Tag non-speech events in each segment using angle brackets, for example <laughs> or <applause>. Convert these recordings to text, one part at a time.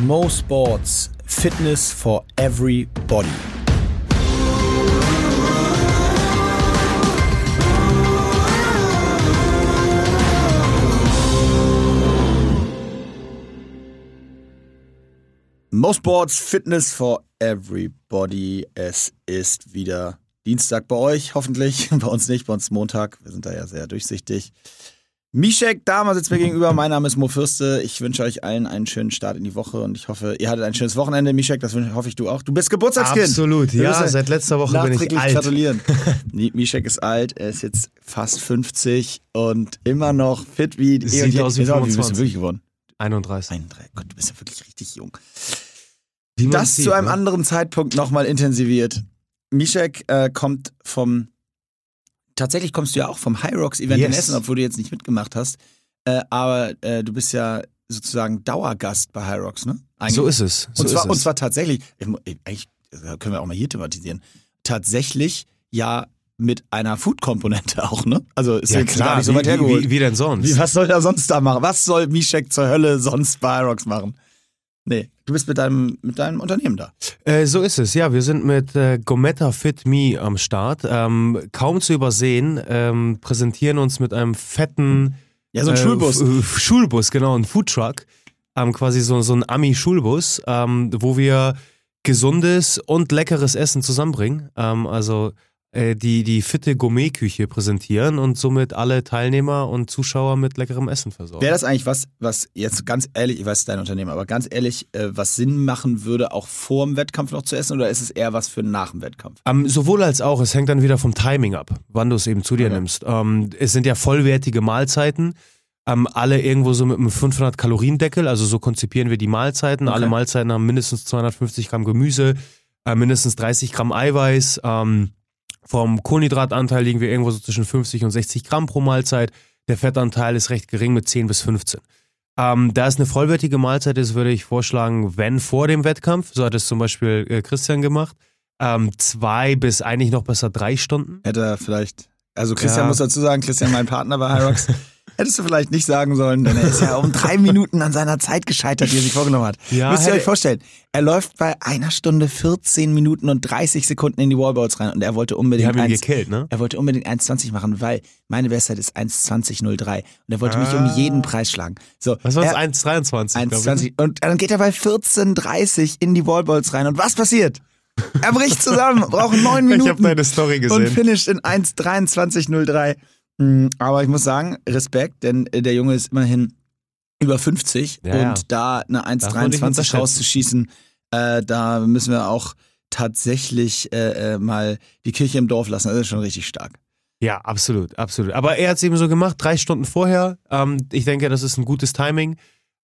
Mo Sports Fitness for Everybody. Mo Sports Fitness for Everybody. Es ist wieder Dienstag bei euch, hoffentlich. <laughs> Bei uns nicht, bei uns Montag. Wir sind da ja sehr durchsichtig. Mischek Dama sitzt mir gegenüber. Mein Name ist Mo Fürste. Ich wünsche euch allen einen schönen Start in die Woche und ich hoffe, ihr hattet ein schönes Wochenende. Mischek, das hoffe ich du auch. Du bist Geburtstagskind. Absolut, ja. Seit letzter Woche bin ich alt. gratulieren. <laughs> Mischek ist alt. Er ist jetzt fast 50 und immer noch fit wie... Sieht aus wie 25. Wie bist du wirklich geworden? 31. 31. Gott, du bist ja wirklich richtig jung. das sieht, zu einem ne? anderen Zeitpunkt nochmal intensiviert. Mischek äh, kommt vom tatsächlich kommst du ja auch vom High Rocks Event Yes. in Essen, obwohl du jetzt nicht mitgemacht hast. Äh, aber äh, du bist ja sozusagen Dauergast bei High Rocks, ne? Eigentlich. So ist es. So und, zwar, ist und es. zwar tatsächlich, eigentlich äh, können wir auch mal hier thematisieren, tatsächlich ja mit einer Food-Komponente <laughs> auch, ne? Also ist ja, jetzt klar, gar nicht so wie, weit hergeholt. wie, wie, wie denn sonst? Wie, was soll er sonst da machen? Was soll Mishek zur Hölle sonst bei High Rocks machen? Nee, du bist mit deinem, mit deinem Unternehmen da. Äh, so ist es, ja. Wir sind mit äh, Gometta Fit Me am Start. Ähm, kaum zu übersehen, ähm, präsentieren uns mit einem fetten Ja, so ein äh, Schulbus. Schulbus, genau, ein Foodtruck. Ähm, quasi so, so ein Ami-Schulbus, ähm, wo wir gesundes und leckeres Essen zusammenbringen. Ähm, also äh, die, die fitte Gourmet-Küche präsentieren und somit alle Teilnehmer und Zuschauer mit leckerem Essen versorgen. Wäre das eigentlich was, was jetzt ganz ehrlich, ich weiß, dein Unternehmen, aber ganz ehrlich, äh, was Sinn machen würde, auch vor dem Wettkampf noch zu essen oder ist es eher was für nach dem Wettkampf? Ähm, sowohl als auch, es hängt dann wieder vom Timing ab, wann du es eben zu dir Okay. nimmst. Ähm, es sind ja vollwertige Mahlzeiten, ähm, alle irgendwo so mit einem 500 Kalorien Deckel, also so konzipieren wir die Mahlzeiten. Okay. Alle Mahlzeiten haben mindestens 250 Gramm Gemüse, äh, mindestens 30 Gramm Eiweiß. Ähm, vom Kohlenhydratanteil liegen wir irgendwo so zwischen 50 und 60 Gramm pro Mahlzeit. Der Fettanteil ist recht gering mit 10 bis 15. Ähm, da es eine vollwertige Mahlzeit ist, würde ich vorschlagen, wenn vor dem Wettkampf, so hat es zum Beispiel äh, Christian gemacht, ähm, zwei bis eigentlich noch besser drei Stunden. Hätte er vielleicht, also Christian Ja. muss dazu sagen, Christian, mein Partner bei Hyrox, <laughs> hättest du vielleicht nicht sagen sollen, denn er ist ja um drei Minuten an seiner Zeit gescheitert, die er sich vorgenommen hat. Ja, Müsst ihr hätte- euch vorstellen, er läuft bei einer Stunde 14 Minuten und 30 Sekunden in die Wallballs rein und er wollte Die unbedingt haben ihn eins- gekillt, ne? Er wollte unbedingt 1,20 machen, weil meine Bestzeit ist 1,20,03 und er wollte mich Ah. um jeden Preis schlagen. So, Was war das? 1,23. glaub ich, ne? 1,20 und dann geht er bei 14,30 in die Wallballs rein und was passiert? Er bricht zusammen, braucht neun <laughs> Ich Minuten habe deine Story und gesehen. finisht in 1,23,03. Mm, Aber ich muss sagen, Respekt, denn äh, der Junge ist immerhin über 50 Ja, ja. und da eine Darf man nicht 1,23 unterschätzen. rauszuschießen, äh, da müssen wir auch tatsächlich äh, äh, mal die Kirche im Dorf lassen. Das ist schon richtig stark. Ja, absolut, absolut. Aber er hat es eben so gemacht, drei Stunden vorher. Ähm, ich denke, das ist ein gutes Timing.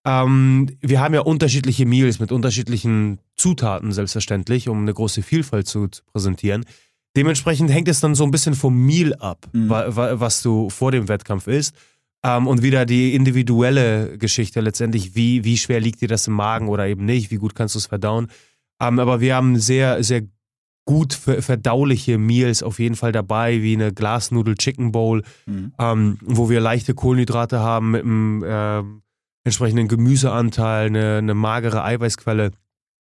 Ähm, wir haben ja unterschiedliche Meals mit unterschiedlichen Zutaten, selbstverständlich, um eine große Vielfalt zu, zu präsentieren. Dementsprechend hängt es dann so ein bisschen vom Meal ab, Mhm. wa wa was du vor dem Wettkampf isst. Ähm, und wieder die individuelle Geschichte letztendlich, wie, wie schwer liegt dir das im Magen oder eben nicht, wie gut kannst du es verdauen. Ähm, aber wir haben sehr, sehr gut ver verdauliche Meals auf jeden Fall dabei, wie eine Glasnudel Chicken Bowl, Mhm. ähm, wo wir leichte Kohlenhydrate haben mit einem ähm, entsprechenden Gemüseanteil, eine, eine magere Eiweißquelle.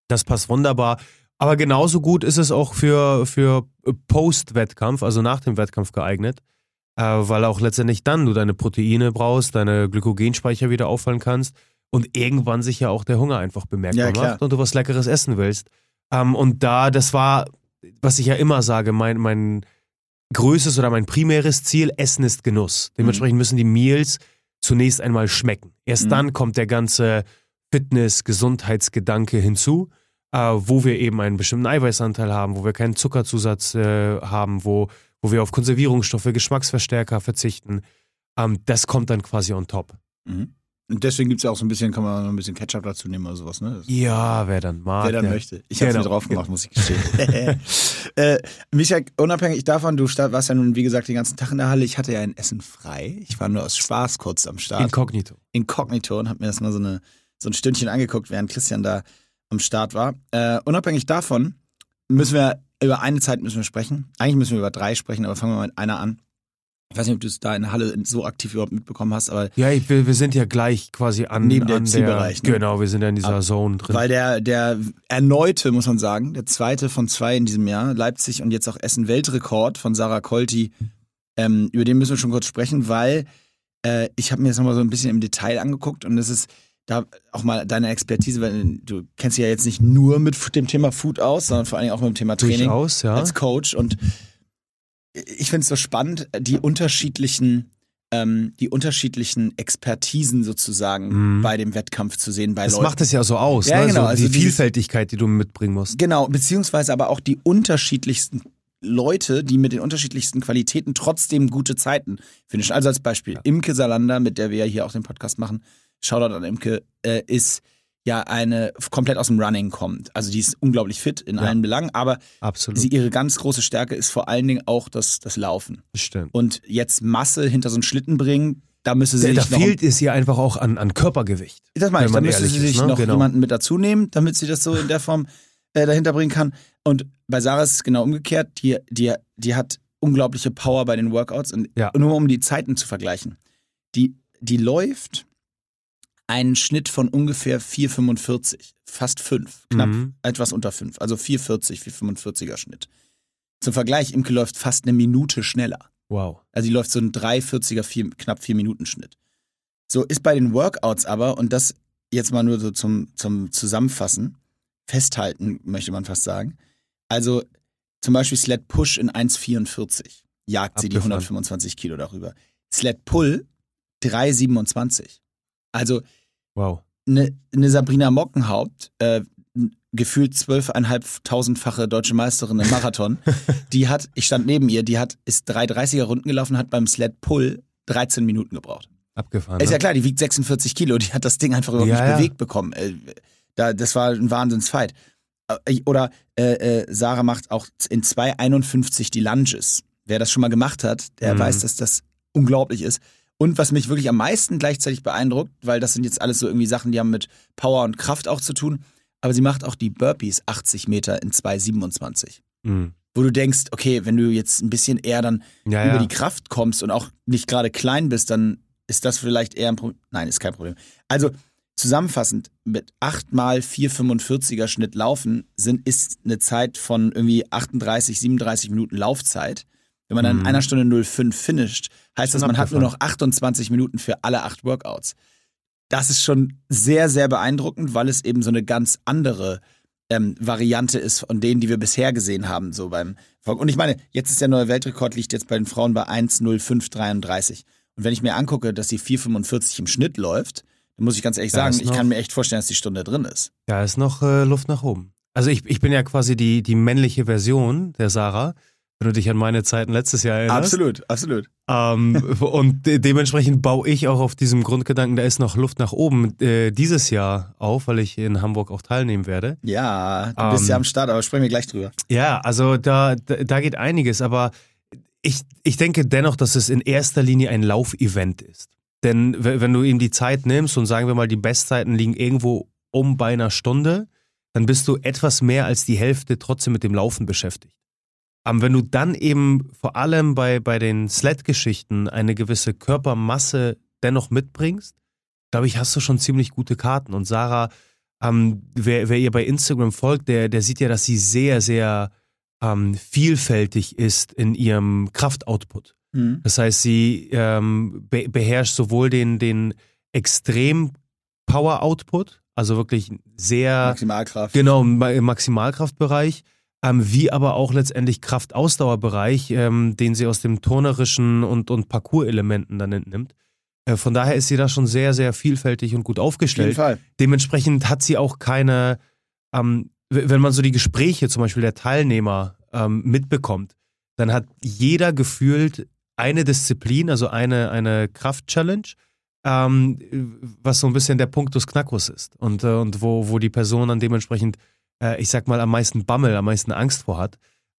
Das passt wunderbar. Aber genauso gut ist es auch für, für Post-Wettkampf, also nach dem Wettkampf geeignet, äh, weil auch letztendlich dann du deine Proteine brauchst, deine Glykogenspeicher wieder auffallen kannst und irgendwann sich ja auch der Hunger einfach bemerkbar Ja, macht und du was Leckeres essen willst. Ähm, und da, das war, was ich ja immer sage, mein, mein größtes oder mein primäres Ziel, Essen ist Genuss. Dementsprechend müssen die Meals zunächst einmal schmecken. Erst Mhm. dann kommt der ganze Fitness-, Gesundheitsgedanke hinzu, äh, wo wir eben einen bestimmten Eiweißanteil haben, wo wir keinen Zuckerzusatz äh, haben, wo, wo wir auf Konservierungsstoffe, Geschmacksverstärker verzichten. Ähm, das kommt dann quasi on top. Mhm. Und deswegen gibt es ja auch so ein bisschen, kann man noch ein bisschen Ketchup dazu nehmen oder sowas, ne? Das Ja, wer dann mag. Wer dann der- möchte. Ich habe es Genau. mir drauf gemacht, muss ich gestehen. <laughs> äh, Micha, unabhängig davon, du warst ja nun, wie gesagt, den ganzen Tag in der Halle. Ich hatte ja ein Essen frei. Ich war nur aus Spaß kurz am Start. Inkognito. Inkognito und habe mir das mal so, eine, so ein Stündchen angeguckt, während Christian da am Start war. Äh, unabhängig davon müssen wir über eine Zeit müssen wir sprechen. Eigentlich müssen wir über drei sprechen, aber fangen wir mal mit einer an. Ich weiß nicht, ob du es da in der Halle so aktiv überhaupt mitbekommen hast, aber Ja, ich, wir, wir sind ja gleich quasi an, Neben der an Zielbereich, ne? Genau, wir sind ja in dieser Aber- Zone drin. weil der, der erneute, muss man sagen, der zweite von zwei in diesem Jahr, Leipzig und jetzt auch Essen Weltrekord von Sarah Colti, ähm, über den müssen wir schon kurz sprechen, weil äh, ich habe mir das nochmal so ein bisschen im Detail angeguckt und das ist da auch mal deine Expertise, weil du kennst dich ja jetzt nicht nur mit dem Thema Food aus, sondern vor allen Dingen auch mit dem Thema Training Durchaus, ja. als Coach und ich finde es so spannend, die unterschiedlichen, ähm, die unterschiedlichen Expertisen sozusagen Mhm. bei dem Wettkampf zu sehen bei Das Leuten. macht es ja so aus, Ja, ne? genau, so also die dieses- Vielfältigkeit, die du mitbringen musst. Genau, beziehungsweise aber auch die unterschiedlichsten Leute, die mit den unterschiedlichsten Qualitäten trotzdem gute Zeiten finishen. Also als Beispiel, Imke Salander, mit der wir ja hier auch den Podcast machen, Shoutout an Imke, äh, ist ja eine komplett aus dem Running kommt. Also die ist unglaublich fit in Ja. allen Belangen, aber Absolut. sie, ihre ganz große Stärke ist vor allen Dingen auch das, das Laufen. Stimmt. Und jetzt Masse hinter so einen Schlitten bringen, da müsste sie Da, da noch fehlt es ihr einfach auch an, an Körpergewicht. Das meine ich. Da müsste sie ist, sich ne? noch Genau. jemanden mit dazu nehmen, damit sie das so in der Form äh, dahinter bringen kann. Und bei Sarah ist es genau umgekehrt. Die, die, die hat unglaubliche Power bei den Workouts. Und Ja. nur um die Zeiten zu vergleichen. Die, die läuft einen Schnitt von ungefähr 4,45. Fast 5. Knapp Mhm. etwas unter 5. Also 4,40, 4,45er Schnitt. Zum Vergleich, Imke läuft fast eine Minute schneller. Wow. Also die läuft so ein 3,40er, vier, knapp 4 Minuten Schnitt. So ist bei den Workouts aber, und das jetzt mal nur so zum, zum Zusammenfassen, festhalten, möchte man fast sagen. Also zum Beispiel Sled Push in 1,44 jagt sie die Abgefahren. 125 Kilo darüber. Sled Pull 3,27. Also Wow. eine, eine Sabrina Mockenhaupt, äh, gefühlt zwölfeinhalbtausendfache deutsche Meisterin im Marathon, <laughs> die hat, ich stand neben ihr, die hat, ist 3,30er Runden gelaufen, hat beim Sled Pull 13 Minuten gebraucht. Abgefahren. Ist ja ne? klar, die wiegt 46 Kilo, die hat das Ding einfach überhaupt Ja, nicht ja. bewegt bekommen. Äh, da, das war ein Wahnsinnsfight. Äh, Oder äh, äh, Sarah macht auch in 2,51 die Lunges. Wer das schon mal gemacht hat, der Mhm. weiß, dass das unglaublich ist. Und was mich wirklich am meisten gleichzeitig beeindruckt, weil das sind jetzt alles so irgendwie Sachen, die haben mit Power und Kraft auch zu tun, aber sie macht auch die Burpees 80 Meter in 2,27. Mhm. Wo du denkst, okay, wenn du jetzt ein bisschen eher dann Ja, über ja. die Kraft kommst und auch nicht gerade klein bist, dann ist das vielleicht eher ein Problem. Nein, ist kein Problem. Also zusammenfassend, mit 8 mal 4,45er Schnitt laufen sind, ist eine Zeit von irgendwie 38, 37 Minuten Laufzeit. Wenn man dann in Mhm. einer Stunde 05 finisht, heißt das, man hat nur noch 28 Minuten für alle acht Workouts. Das ist schon sehr, sehr beeindruckend, weil es eben so eine ganz andere ähm, Variante ist von denen, die wir bisher gesehen haben, so beim. Und ich meine, jetzt ist der neue Weltrekord, liegt jetzt bei den Frauen bei 1,0533. Und wenn ich mir angucke, dass sie 4,45 im Schnitt läuft, dann muss ich ganz ehrlich Da sagen, ich kann mir echt vorstellen, dass die Stunde drin ist. Da ist noch äh, Luft nach oben. Also ich, ich bin ja quasi die, die männliche Version der Sarah, wenn du dich an meine Zeiten letztes Jahr erinnerst. Absolut, absolut. Ähm, <laughs> und de dementsprechend baue ich auch auf diesem Grundgedanken, da ist noch Luft nach oben, äh, dieses Jahr auf, weil ich in Hamburg auch teilnehmen werde. Ja, du bist Ähm, ja am Start, aber sprechen wir gleich drüber. Ja, also da, da, da geht einiges, aber ich, ich denke dennoch, dass es in erster Linie ein Laufevent ist. Denn wenn du ihm die Zeit nimmst und sagen wir mal, die Bestzeiten liegen irgendwo um bei einer Stunde, dann bist du etwas mehr als die Hälfte trotzdem mit dem Laufen beschäftigt. Aber wenn du dann eben vor allem bei, bei den Sled-Geschichten eine gewisse Körpermasse dennoch mitbringst, glaube ich, hast du schon ziemlich gute Karten. Und Sarah, ähm, wer, wer ihr bei Instagram folgt, der, der sieht ja, dass sie sehr, sehr ähm, vielfältig ist in ihrem Kraftoutput. Mhm. Das heißt, sie ähm, be beherrscht sowohl den, den Extrem-Power-Output, also wirklich sehr Maximalkraft. Genau, im Maximalkraftbereich, ähm, wie aber auch letztendlich Kraftausdauerbereich, ähm, den sie aus dem turnerischen und, und Parcours-Elementen dann entnimmt. Äh, von daher ist sie da schon sehr, sehr vielfältig und gut Auf jeden aufgestellt. Fall. Dementsprechend hat sie auch keine, ähm, wenn man so die Gespräche zum Beispiel der Teilnehmer ähm, mitbekommt, dann hat jeder gefühlt eine Disziplin, also eine, eine Kraft-Challenge, ähm, was so ein bisschen der Punktus Knackus ist. Und, äh, und wo, wo die Person dann dementsprechend, äh, ich sag mal, am meisten Bammel, am meisten Angst vor hat.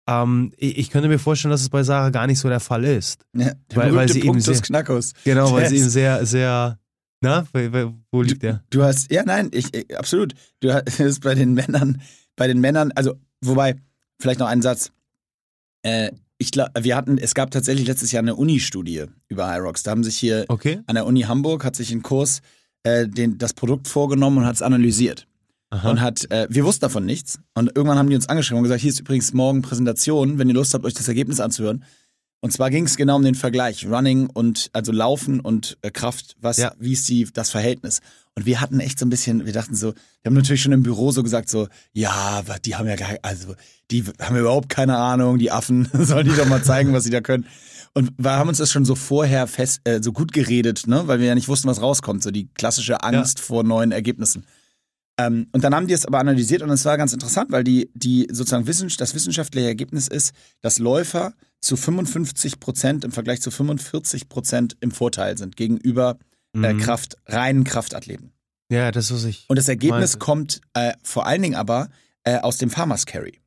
Ähm, ich, ich könnte mir vorstellen, dass es bei Sarah gar nicht so der Fall ist. Ja, der Weil- weil sie eben Punktus sehr- Knackus. Genau, weil sie eben sehr, sehr, na, wo- liegt der? Du hast, ja, nein, ich, ich absolut. Du hast <laughs> bei den Männern, bei den Männern, also, wobei, vielleicht noch einen Satz. Äh, ich glaub, wir hatten, es gab tatsächlich letztes Jahr eine Uni-Studie über High Rocks. Da haben sich hier Okay. an der Uni Hamburg hat sich ein Kurs äh, den, das Produkt vorgenommen und hat es analysiert. Aha. Und hat, äh, wir wussten davon nichts. Und irgendwann haben die uns angeschrieben und gesagt, hier ist übrigens morgen Präsentation, wenn ihr Lust habt, euch das Ergebnis anzuhören. Und zwar ging es genau um den Vergleich, Running und also Laufen und äh, Kraft, was, Ja. wie ist die, das Verhältnis? Und wir hatten echt so ein bisschen, wir dachten so, wir haben natürlich schon im Büro so gesagt, so, ja, aber die haben ja gar, also die haben ja überhaupt keine Ahnung, die Affen, <laughs> sollen die doch mal zeigen, was sie da können. Und wir haben uns das schon so vorher fest, äh, so gut geredet, ne, weil wir ja nicht wussten, was rauskommt, so die klassische Angst vor neuen Ergebnissen. Ähm, und dann haben die es aber analysiert und es war ganz interessant, weil die, die sozusagen Wissenschaft, das wissenschaftliche Ergebnis ist, dass Läufer zu 55 Prozent im Vergleich zu 45 Prozent im Vorteil sind gegenüber äh, Mhm. Kraft, reinen Kraftathleten. Ja, das was ich. Und das Ergebnis Meinte. kommt äh, vor allen Dingen aber äh, aus dem Farmers Carry.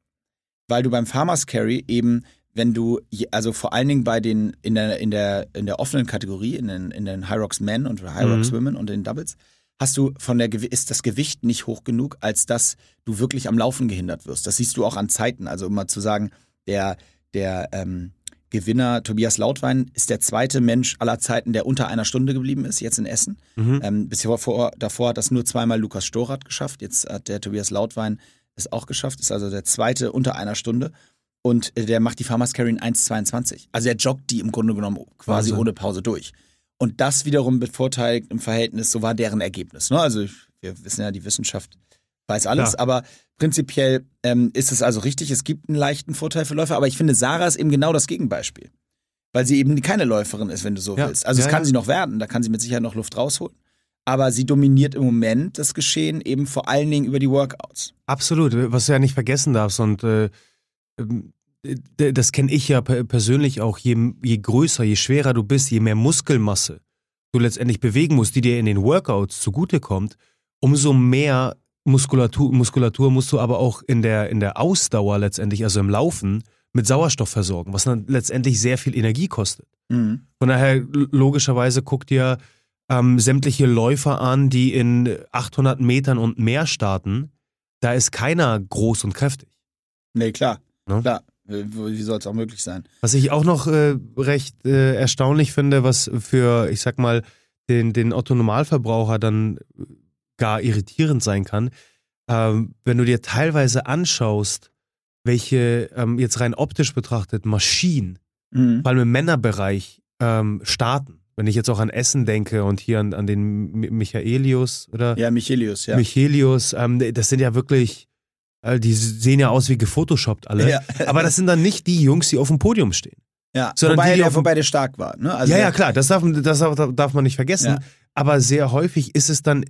Weil du beim Farmers Carry eben, wenn du, also vor allen Dingen bei den, in der, in der, in der offenen Kategorie, in den, in den High Rocks Men und High Rocks Mhm. Women und den Doubles, hast du von der, ist das Gewicht nicht hoch genug, als dass du wirklich am Laufen gehindert wirst. Das siehst du auch an Zeiten. Also um mal zu sagen, der, der ähm, Gewinner Tobias Lautwein ist der zweite Mensch aller Zeiten, der unter einer Stunde geblieben ist, jetzt in Essen. Mhm. Ähm, bisher vor, davor hat das nur zweimal Lukas Storath geschafft. Jetzt hat der Tobias Lautwein es auch geschafft. Ist also der zweite unter einer Stunde. Und äh, der macht die Farmers Carry in 1,22. Also er joggt die im Grunde genommen quasi Wahnsinn. ohne Pause durch. Und das wiederum bevorteiligt im Verhältnis, so war deren Ergebnis. Ne? Also wir wissen ja, die Wissenschaft weiß alles, Ja. aber prinzipiell ähm, ist es also richtig, es gibt einen leichten Vorteil für Läufer, aber ich finde, Sarah ist eben genau das Gegenbeispiel. Weil sie eben keine Läuferin ist, wenn du so Ja. willst. Also Ja, es kann sie noch werden, da kann sie mit Sicherheit noch Luft rausholen. Aber sie dominiert im Moment das Geschehen eben vor allen Dingen über die Workouts. Absolut, was du ja nicht vergessen darfst und äh, ähm, das kenne ich ja per- persönlich auch, je, je größer, je schwerer du bist, je mehr Muskelmasse du letztendlich bewegen musst, die dir in den Workouts zugutekommt, umso mehr Muskulatur, Muskulatur musst du aber auch in der, in der Ausdauer letztendlich, also im Laufen, mit Sauerstoff versorgen, was dann letztendlich sehr viel Energie kostet. Mhm. Von daher, logischerweise guckt ihr ähm, sämtliche Läufer an, die in 800 Metern und mehr starten. Da ist keiner groß und kräftig. Nee, klar. Ne? Klar. Wie, soll es auch möglich sein? Was ich auch noch äh, recht äh, erstaunlich finde, was für, ich sag mal, den, den Otto-Normalverbraucher dann gar irritierend sein kann, ähm, wenn du dir teilweise anschaust, welche ähm, jetzt rein optisch betrachtet Maschinen Mhm. vor allem im Männerbereich ähm, starten. Wenn ich jetzt auch an Essen denke und hier an, an den Mi- Michaelius oder Ja, Michelius, ja. Michelius, ähm, das sind ja wirklich, äh, die sehen ja aus wie gefotoshoppt alle. Ja. <laughs> Aber das sind dann nicht die Jungs, die auf dem Podium stehen. ja. sondern wobei, die, die der, dem- wobei der stark war. Ne? Also ja, ja, klar, das darf, das darf, man nicht vergessen. Ja. Aber sehr häufig ist es dann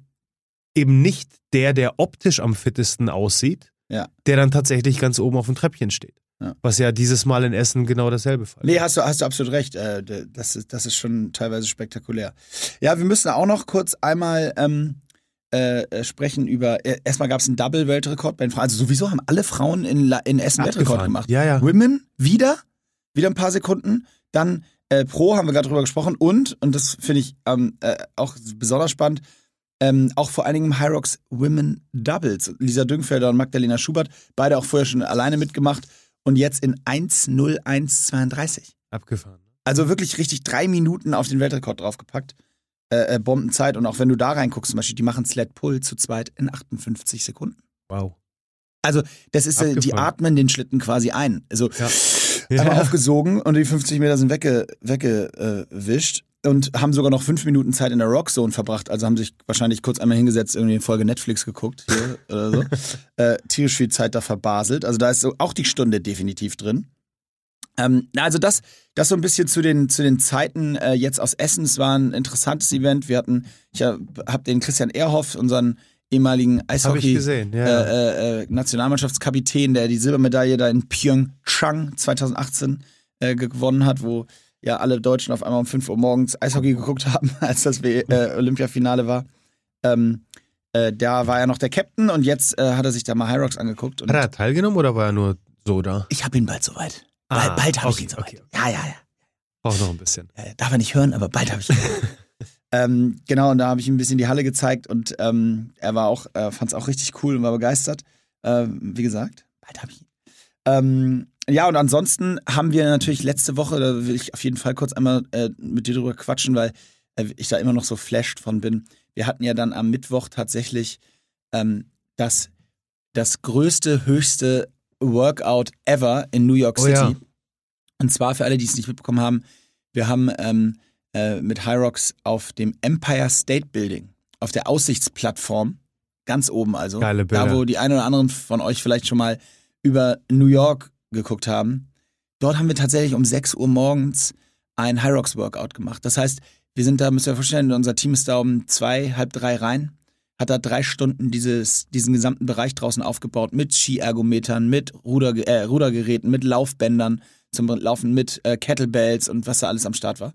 eben nicht der, der optisch am fittesten aussieht, Ja. der dann tatsächlich ganz oben auf dem Treppchen steht. Ja. Was ja dieses Mal in Essen genau dasselbe Fall Nee, hast du, hast du absolut recht. Äh, das, ist, das ist schon teilweise spektakulär. Ja, wir müssen auch noch kurz einmal ähm, äh, äh, sprechen über. Äh, erstmal gab es einen Double-Weltrekord bei den Frauen. Also sowieso haben alle Frauen in, La- in Essen Weltrekord Abgefahren. gemacht. Ja, ja. Women wieder, wieder ein paar Sekunden. Dann äh, Pro haben wir gerade drüber gesprochen und, und das finde ich ähm, äh, auch besonders spannend, ähm, auch vor allen Dingen im Hyrox Women Doubles. Lisa Düngfelder und Magdalena Schubert, beide auch vorher schon alleine mitgemacht und jetzt in 1.01.32. Abgefahren. Also wirklich richtig drei Minuten auf den Weltrekord draufgepackt. Äh, äh, Bombenzeit. Und auch wenn du da reinguckst, zum Beispiel, die machen Sled Pull zu zweit in 58 Sekunden. Wow. Also, das ist, äh, die Abgefahren. atmen den Schlitten quasi ein. Also, Ja. einmal Ja. aufgesogen und die 50 Meter sind wegge, weggewischt und haben sogar noch fünf Minuten Zeit in der Rockzone verbracht. Also haben sich wahrscheinlich kurz einmal hingesetzt, irgendwie eine Folge Netflix geguckt hier <laughs> oder so. Äh, tierisch viel Zeit da verbaselt. Also da ist so auch die Stunde definitiv drin. Ähm, also das, das so ein bisschen zu den, zu den Zeiten äh, jetzt aus Essen. Es war ein interessantes Event. Wir hatten, ich habe hab den Christian Ehrhoff, unseren ehemaligen Eishockey gesehen, ja. äh, äh, Nationalmannschaftskapitän, der die Silbermedaille da in Pyeongchang 2018 äh, gewonnen hat, wo ja alle Deutschen auf einmal um 5 Uhr morgens Eishockey geguckt haben, <laughs> als das äh, Olympiafinale war. Ähm, äh, da war er noch der Captain und jetzt äh, hat er sich da mal Hyrox angeguckt. Und Hat er teilgenommen oder war er nur so da? ich habe ihn bald soweit. Ah, bald bald habe ich okay, ihn soweit. okay, Ja, ja, ja. Braucht noch ein bisschen. Äh, darf er nicht hören, aber bald habe ich ihn. <laughs> ähm, genau, und da habe ich ihm ein bisschen die Halle gezeigt und ähm, er war auch, äh, fand es auch richtig cool und war begeistert. Ähm, wie gesagt, bald habe ich ihn. Ähm, ja, und ansonsten haben wir natürlich letzte Woche, da will ich auf jeden Fall kurz einmal äh, mit dir drüber quatschen, weil äh, ich da immer noch so flashed von bin. Wir hatten ja dann am Mittwoch tatsächlich ähm, das, das größte, höchste Workout ever in New York Oh City. ja. Und zwar für alle, die es nicht mitbekommen haben, wir haben ähm, äh, mit Hyrox auf dem Empire State Building, auf der Aussichtsplattform, ganz oben also, Geile Bilder. da wo die einen oder anderen von euch vielleicht schon mal über New York geguckt haben, dort haben wir tatsächlich um 6 Uhr morgens ein Hyrox Workout gemacht. Das heißt, wir sind da, müsst ihr euch vorstellen, unser Team ist da um zwei, halb drei rein, hat da drei Stunden dieses, diesen gesamten Bereich draußen aufgebaut mit Skiergometern, mit Ruder, äh, Rudergeräten, mit Laufbändern zum Laufen, mit äh, Kettlebells und was da alles am Start war.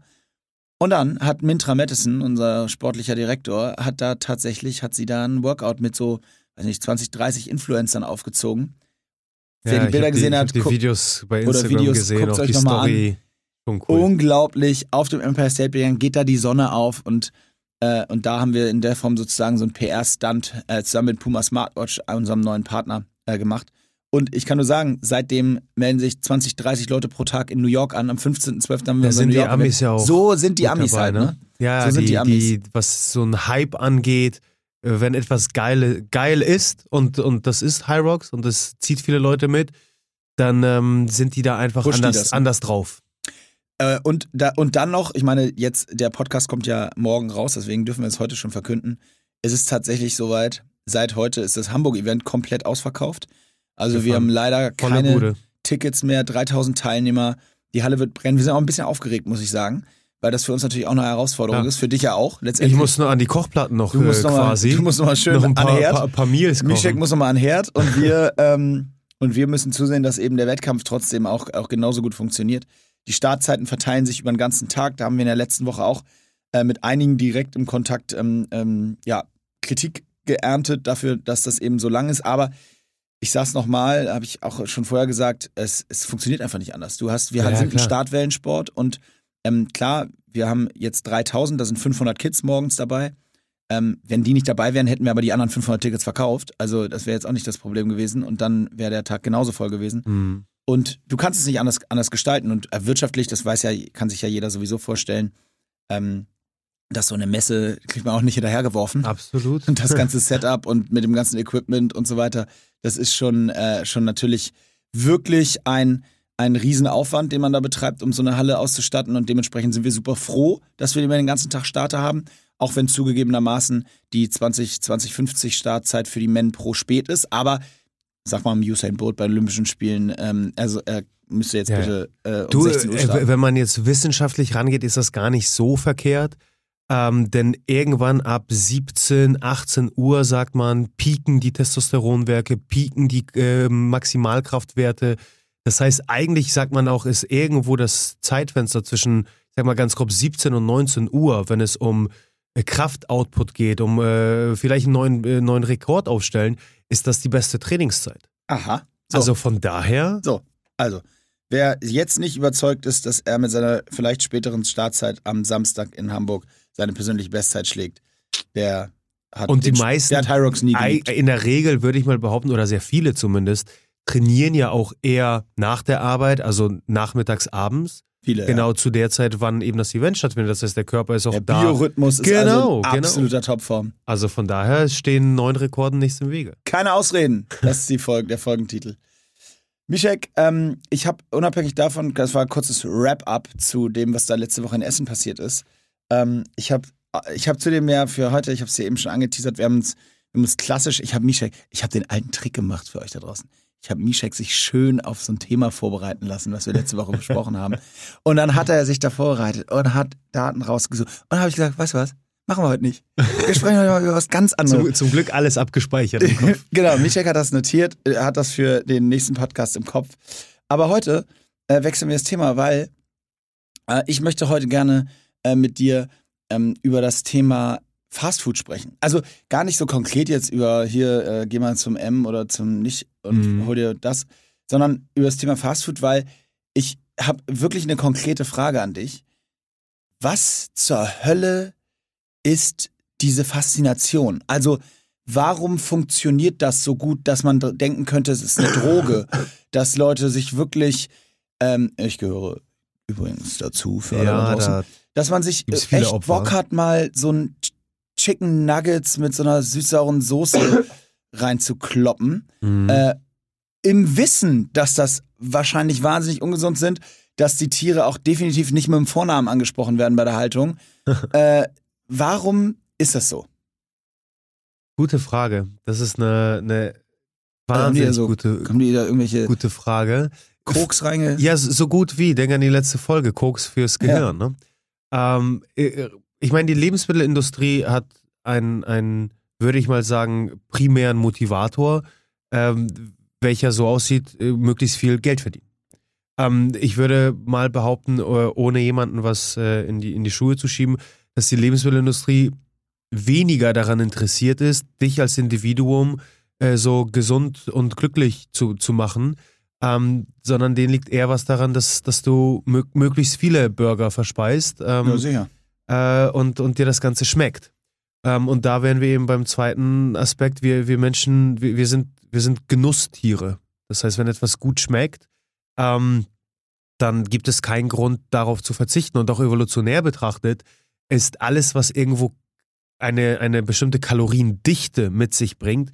Und dann hat Mintra Madison, unser sportlicher Direktor, hat da tatsächlich, hat sie da ein Workout mit so, weiß nicht, 20, 30 Influencern aufgezogen. Wer die ich Bilder gesehen ich hat, die Videos bei oder Instagram Videos, gesehen, guckt's auch euch die Story. Schon cool. unglaublich auf dem Empire State Building geht da die Sonne auf und äh, und da haben wir in der Form sozusagen so einen PR-Stunt äh, zusammen mit Puma Smartwatch, unserem neuen Partner, äh, gemacht. Und ich kann nur sagen, seitdem melden sich 20, 30 Leute pro Tag in New York an. Am 15.12. haben wir Da unser sind die Amis ja auch So sind die Amis dabei, halt, ne? Ja, So sind die, die Amis. die, was so ein Hype angeht, äh, wenn etwas geile, geil ist und, und das ist High Rocks und das zieht viele Leute mit, dann ähm, sind die da einfach Pusht die anders, das, ne? anders drauf. Äh, und, da, und dann noch, ich meine, jetzt, der Podcast kommt ja morgen raus, deswegen dürfen wir es heute schon verkünden. Es ist tatsächlich soweit, seit heute ist das Hamburg-Event komplett ausverkauft. Also wir Gefahren. haben leider keine Bude. Tickets mehr, 3000 Teilnehmer. Die Halle wird brennen. Wir sind auch ein bisschen aufgeregt, muss ich sagen, weil das für uns natürlich auch eine Herausforderung Ja. ist. Für dich ja auch. Letztendlich. Ich muss nur an die Kochplatten noch du musst äh, noch mal, quasi. du musst noch mal schön noch ein an paar, Herd. paar, paar Meals kochen. Mischek muss noch mal an Herd und wir <laughs> ähm, und wir müssen zusehen, dass eben der Wettkampf trotzdem auch, auch genauso gut funktioniert. Die Startzeiten verteilen sich über den ganzen Tag. Da haben wir in der letzten Woche auch äh, mit einigen direkt im Kontakt ähm, ähm, ja, Kritik geerntet dafür, dass das eben so lang ist. Aber ich sag's nochmal, habe ich auch schon vorher gesagt, es, es funktioniert einfach nicht anders. Du hast, wir Ja, sind ein klar. Startwellensport und ähm, klar, wir haben jetzt 3000, da sind 500 Kids morgens dabei. Ähm, wenn die nicht dabei wären, hätten wir aber die anderen 500 Tickets verkauft. Also das wäre jetzt auch nicht das Problem gewesen und dann wäre der Tag genauso voll gewesen. Hm. Und du kannst es nicht anders, anders gestalten. Und äh, wirtschaftlich, das weiß ja, kann sich ja jeder sowieso vorstellen, ähm, dass so eine Messe kriegt man auch nicht hinterhergeworfen. Absolut. Und das ganze Setup und mit dem ganzen Equipment und so weiter, das ist schon, äh, schon natürlich wirklich ein, ein Riesenaufwand, den man da betreibt, um so eine Halle auszustatten. Und dementsprechend sind wir super froh, dass wir immer den ganzen Tag Starter haben. Auch wenn zugegebenermaßen die 20, 2050 Startzeit für die Men pro spät ist. Aber sag mal, Usain Bolt bei Olympischen Spielen, ähm, also er müsste jetzt Ja, bitte äh, um Du, 16 Uhr äh, starten. wenn man jetzt wissenschaftlich rangeht, ist das gar nicht so verkehrt. Ähm, denn irgendwann ab 17, 18 Uhr, sagt man, pieken die Testosteronwerke, pieken die äh, Maximalkraftwerte. Das heißt, eigentlich sagt man auch, ist irgendwo das Zeitfenster zwischen, ich sag mal ganz grob, 17 und 19 Uhr, wenn es um äh, Kraftoutput geht, um äh, vielleicht einen neuen, äh, neuen Rekord aufstellen, ist das die beste Trainingszeit. Aha. So. Also von daher, So, also, wer jetzt nicht überzeugt ist, dass er mit seiner vielleicht späteren Startzeit am Samstag in Hamburg seine persönliche Bestzeit schlägt, der hat, Und die den- meisten- der hat Hyrox nie geliebt. In der Regel würde ich mal behaupten, oder sehr viele zumindest, trainieren ja auch eher nach der Arbeit, also nachmittags, abends. Viele. Genau zu der Zeit, wann eben das Event stattfindet. Das heißt, der Körper ist auch Der da. Biorhythmus ist Genau, also in genau. absoluter Topform. Also von daher stehen neun Rekorden nichts im Wege. Keine Ausreden. Das ist die Folge, der Folgentitel. Mischek, ähm, ich habe unabhängig davon, das war ein kurzes Wrap-up zu dem, was da letzte Woche in Essen passiert ist. Ähm, ich habe ich hab zudem ja für heute, ich habe es dir eben schon angeteasert, wir haben uns, wir haben uns klassisch, ich habe Mischek, ich habe den alten Trick gemacht für euch da draußen. Ich habe Mischek sich schön auf so ein Thema vorbereiten lassen, was wir letzte Woche besprochen haben. Und dann hat er sich da vorbereitet und hat Daten rausgesucht. Und dann habe ich gesagt, weißt du was? Machen wir heute nicht. Wir sprechen heute mal über was ganz anderes. Zum, zum Glück alles abgespeichert im Kopf. <laughs> genau, Mischek hat das notiert, er hat das für den nächsten Podcast im Kopf. Aber heute äh, wechseln wir das Thema, weil äh, ich möchte heute gerne äh, mit dir ähm, über das Thema Fastfood sprechen. Also gar nicht so konkret jetzt über hier, äh, geh mal zum M oder zum Nicht und Mhm. hol dir das, sondern über das Thema Fastfood, weil ich habe wirklich eine konkrete Frage an dich. Was zur Hölle ist diese Faszination? Also warum funktioniert das so gut, dass man denken könnte, es ist eine Droge, <laughs> dass Leute sich wirklich, ähm, ich gehöre übrigens dazu für alle Ja, draußen, da dass man sich echt Opfer. Bock hat, mal so ein Ch- Chicken Nuggets mit so einer süß-sauren Soße reinzukloppen. Mhm. Äh, Im Wissen, dass das wahrscheinlich wahnsinnig ungesund sind, dass die Tiere auch definitiv nicht mit dem Vornamen angesprochen werden bei der Haltung. <laughs> äh, warum ist das so? Gute Frage. Das ist eine, eine die wahnsinnig ja so- gute, Kommen die da irgendwelche gute Frage. Koks reinge... Ja, so gut wie. Denk an die letzte Folge, Koks fürs Gehirn. Ne? Ähm, äh, ich meine, die Lebensmittelindustrie hat einen, einen, würde ich mal sagen, primären Motivator, ähm, welcher so aussieht, äh, möglichst viel Geld verdienen. Ähm, ich würde mal behaupten, äh, ohne jemanden was äh, in, die, in die Schuhe zu schieben, dass die Lebensmittelindustrie weniger daran interessiert ist, dich als Individuum äh, so gesund und glücklich zu, zu machen, ähm, sondern denen liegt eher was daran, dass, dass du mö möglichst viele Burger verspeist ähm, Ja, sicher. äh, und, und dir das Ganze schmeckt. Ähm, und da wären wir eben beim zweiten Aspekt, wir, wir Menschen, wir, wir, sind, wir sind Genusstiere. Das heißt, wenn etwas gut schmeckt, ähm, dann gibt es keinen Grund, darauf zu verzichten. Und auch evolutionär betrachtet ist alles, was irgendwo eine, eine bestimmte Kaloriendichte mit sich bringt,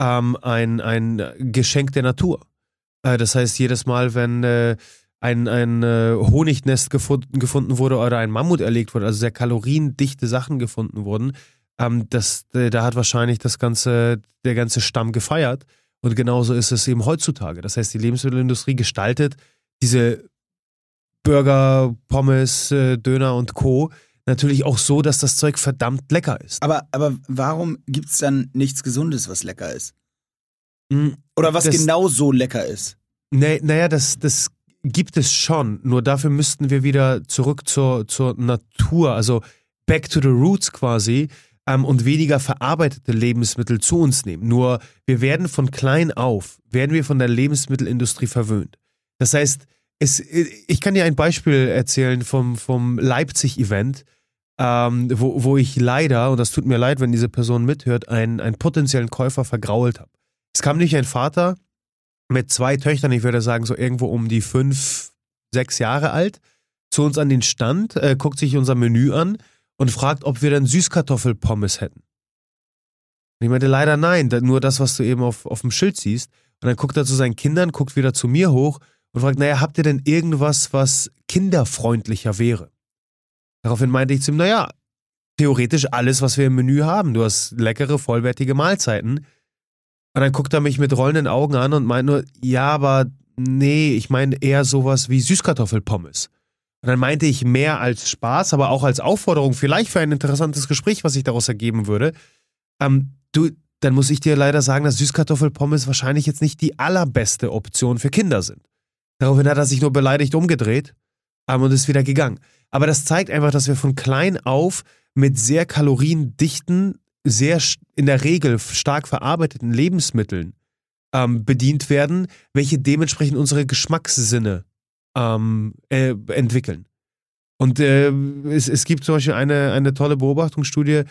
ähm, ein, ein Geschenk der Natur. Äh, das heißt, jedes Mal, wenn äh, ein, ein äh, Honignest gefunden, gefunden wurde oder ein Mammut erlegt wurde, also sehr kaloriendichte Sachen gefunden wurden, ähm, das, äh, da hat wahrscheinlich das ganze, der ganze Stamm gefeiert. Und genauso ist es eben heutzutage. Das heißt, die Lebensmittelindustrie gestaltet diese Burger, Pommes, äh, Döner und Co. natürlich auch so, dass das Zeug verdammt lecker ist. Aber, aber warum gibt es dann nichts Gesundes, was lecker ist? Mm, Oder was Das- genau so lecker ist? Nee, naja, das, das gibt es schon. Nur dafür müssten wir wieder zurück zur, zur Natur, also back to the roots quasi, ähm, und weniger verarbeitete Lebensmittel zu uns nehmen. Nur wir werden von klein auf, werden wir von der Lebensmittelindustrie verwöhnt. Das heißt, es, ich kann dir ein Beispiel erzählen vom, vom Leipzig-Event, ähm, wo, wo ich leider, und das tut mir leid, wenn diese Person mithört, einen, einen potenziellen Käufer vergrault habe. Es kam nämlich ein Vater mit zwei Töchtern, ich würde sagen so irgendwo um die fünf, sechs Jahre alt, zu uns an den Stand, äh, guckt sich unser Menü an und fragt, ob wir dann Süßkartoffelpommes hätten. Und ich meinte, leider nein, nur das, was du eben auf, auf dem Schild siehst. Und dann guckt er zu seinen Kindern, guckt wieder zu mir hoch und fragt, naja, habt ihr denn irgendwas, was kinderfreundlicher wäre? Daraufhin meinte ich zu ihm, naja, theoretisch alles, was wir im Menü haben. Du hast leckere, vollwertige Mahlzeiten. Und dann guckt er mich mit rollenden Augen an und meint nur, ja, aber nee, ich meine eher sowas wie Süßkartoffelpommes. Und dann meinte ich mehr als Spaß, aber auch als Aufforderung, vielleicht für ein interessantes Gespräch, was sich daraus ergeben würde. Ähm, du, dann muss ich dir leider sagen, dass Süßkartoffelpommes wahrscheinlich jetzt nicht die allerbeste Option für Kinder sind. Daraufhin hat er sich nur beleidigt umgedreht ähm, und ist wieder gegangen. Aber das zeigt einfach, dass wir von klein auf mit sehr kaloriendichten, sehr in der Regel stark verarbeiteten Lebensmitteln ähm, bedient werden, welche dementsprechend unsere Geschmackssinne ähm, äh, entwickeln. Und äh, es, es gibt zum Beispiel eine, eine tolle Beobachtungsstudie,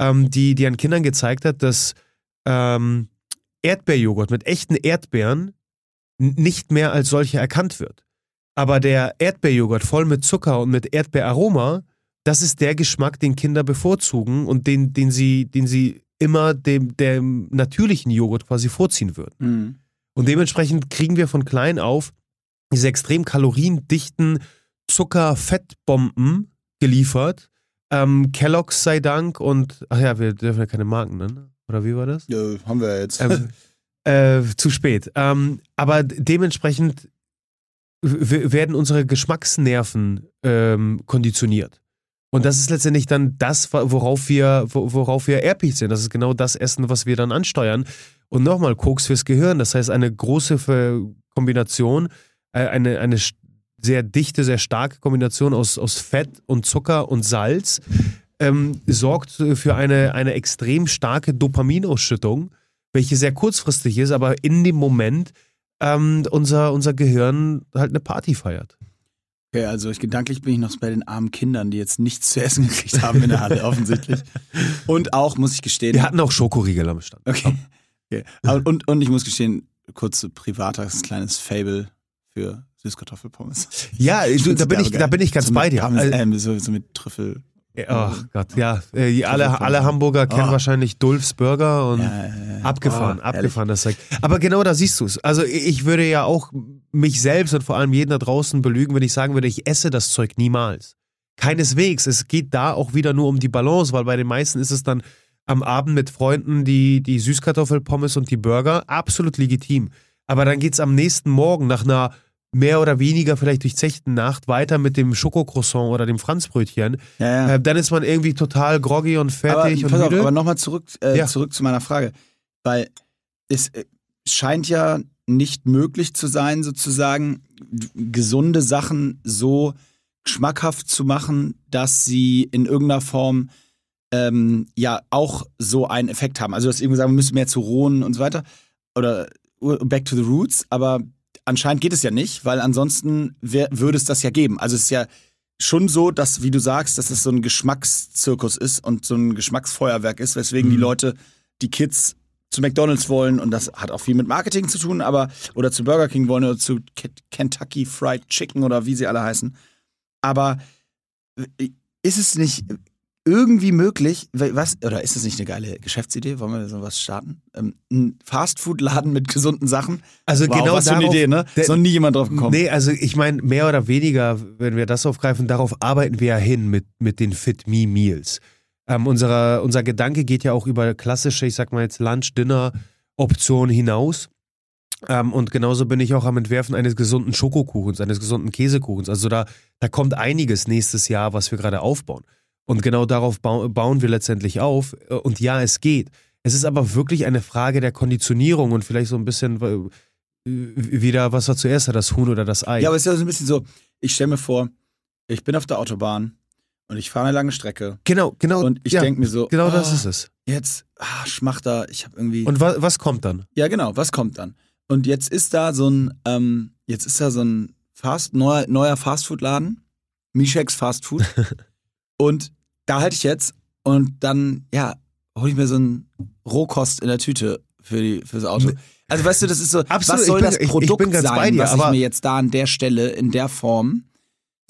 ähm, die, die an Kindern gezeigt hat, dass ähm, Erdbeerjoghurt mit echten Erdbeeren nicht mehr als solcher erkannt wird. Aber der Erdbeerjoghurt voll mit Zucker und mit Erdbeeraroma, das ist der Geschmack, den Kinder bevorzugen und den, den, sie, den sie immer dem, dem natürlichen Joghurt quasi vorziehen würden. Mhm. Und dementsprechend kriegen wir von klein auf diese extrem kaloriendichten Zucker-Fettbomben geliefert. Ähm, Kellogg's sei Dank und, ach ja, wir dürfen ja keine Marken nennen. Oder wie war das? Ja, haben wir jetzt. Ähm, äh, zu spät. Ähm, aber dementsprechend werden unsere Geschmacksnerven ähm, konditioniert. Und das ist letztendlich dann das, worauf wir, wo- worauf wir erbig sind. Das ist genau das Essen, was wir dann ansteuern. Und nochmal, Koks fürs Gehirn. Das heißt, eine große Kombination, eine, eine st- sehr dichte, sehr starke Kombination aus, aus Fett und Zucker und Salz ähm, sorgt für eine, eine extrem starke Dopaminausschüttung, welche sehr kurzfristig ist, aber in dem Moment ähm, unser, unser Gehirn halt eine Party feiert. Okay, also ich, gedanklich bin ich noch bei den armen Kindern, die jetzt nichts zu essen gekriegt haben in der Halle, <laughs> offensichtlich. Und auch, muss ich gestehen. Wir hatten auch Schokoriegel am Stand. Okay. okay. Und, und ich muss gestehen, kurz privates kleines Fable für Süßkartoffelpommes. <laughs> Ja, du, da, bin ich, da bin ich ganz so bei dir. Parmes, äh, so, so mit Trüffel. Ach Gott, ja. Äh, alle, alle Hamburger kennen Oh. wahrscheinlich Dulfs Burger und Ja, ja, ja. abgefahren, Oh, abgefahren das Zeug. Aber genau da siehst du es. Also ich würde ja auch mich selbst und vor allem jeden da draußen belügen, wenn ich sagen würde, ich esse das Zeug niemals. Keineswegs. Es geht da auch wieder nur um die Balance, weil bei den meisten ist es dann am Abend mit Freunden die, die Süßkartoffelpommes und die Burger. Absolut legitim. Aber dann geht's am nächsten Morgen nach einer mehr oder weniger vielleicht durchzechten Nacht weiter mit dem Schokocroissant oder dem Franzbrötchen. Ja, ja. Äh, dann ist man irgendwie total groggy und aber fertig pass und auf, müde. aber nochmal zurück, äh, Ja. zurück zu meiner Frage. Weil es äh, scheint ja nicht möglich zu sein, sozusagen gesunde Sachen so schmackhaft zu machen, dass sie in irgendeiner Form ähm, ja auch so einen Effekt haben. Also dass irgendwie sagen, wir müssen mehr zu rohen und so weiter. Oder back to the roots, aber anscheinend geht es ja nicht, weil ansonsten wär, würde es das ja geben. Also es ist ja schon so, dass, wie du sagst, dass es so ein Geschmackszirkus ist und so ein Geschmacksfeuerwerk ist, weswegen die Mhm. Leute, die Kids zu McDonalds wollen und das hat auch viel mit Marketing zu tun, aber oder zu Burger King wollen oder zu Ke- Kentucky Fried Chicken oder wie sie alle heißen. Aber äh, ist es nicht irgendwie möglich, was, oder ist es nicht eine geile Geschäftsidee? Wollen wir sowas starten? Ähm, ein Fastfood-Laden mit gesunden Sachen? Also Wow, genau was für eine darauf- Idee, ne? Ist noch nie jemand drauf gekommen. Nee, also ich meine, mehr oder weniger, wenn wir das aufgreifen, darauf arbeiten wir ja hin mit, mit den Fit Me Meals. Ähm, unserer, unser Gedanke geht ja auch über klassische, ich sag mal jetzt Lunch-Dinner-Optionen hinaus. Ähm, und genauso bin ich auch am Entwerfen eines gesunden Schokokuchens, eines gesunden Käsekuchens. Also da, da kommt einiges nächstes Jahr, was wir gerade aufbauen. Und genau darauf bau bauen wir letztendlich auf. Äh, Und ja, es geht. Es ist aber wirklich eine Frage der Konditionierung und vielleicht so ein bisschen äh, wieder, was war zuerst, da, das Huhn oder das Ei? Ja, aber es ist ja so ein bisschen so, ich stelle mir vor, ich bin auf der Autobahn und ich fahre eine lange Strecke genau, genau. und ich ja, denke mir so, Genau das ah, ist es. Jetzt, ah, Schmachter, ich habe irgendwie. Und wa was kommt dann? ja, genau, was kommt dann? Und jetzt ist da so ein, ähm, jetzt ist da so ein Fast, neuer, neuer Fastfood-Laden, Misheks Fast Food. <laughs> und da halte ich jetzt und dann, ja, hole ich mir so ein Rohkost in der Tüte für die, fürs Auto. Also weißt du, das ist so, Absolut, was soll ich bin- das ich- ich Produkt bin ganz sein, dir, was ich mir jetzt da an der Stelle, in der Form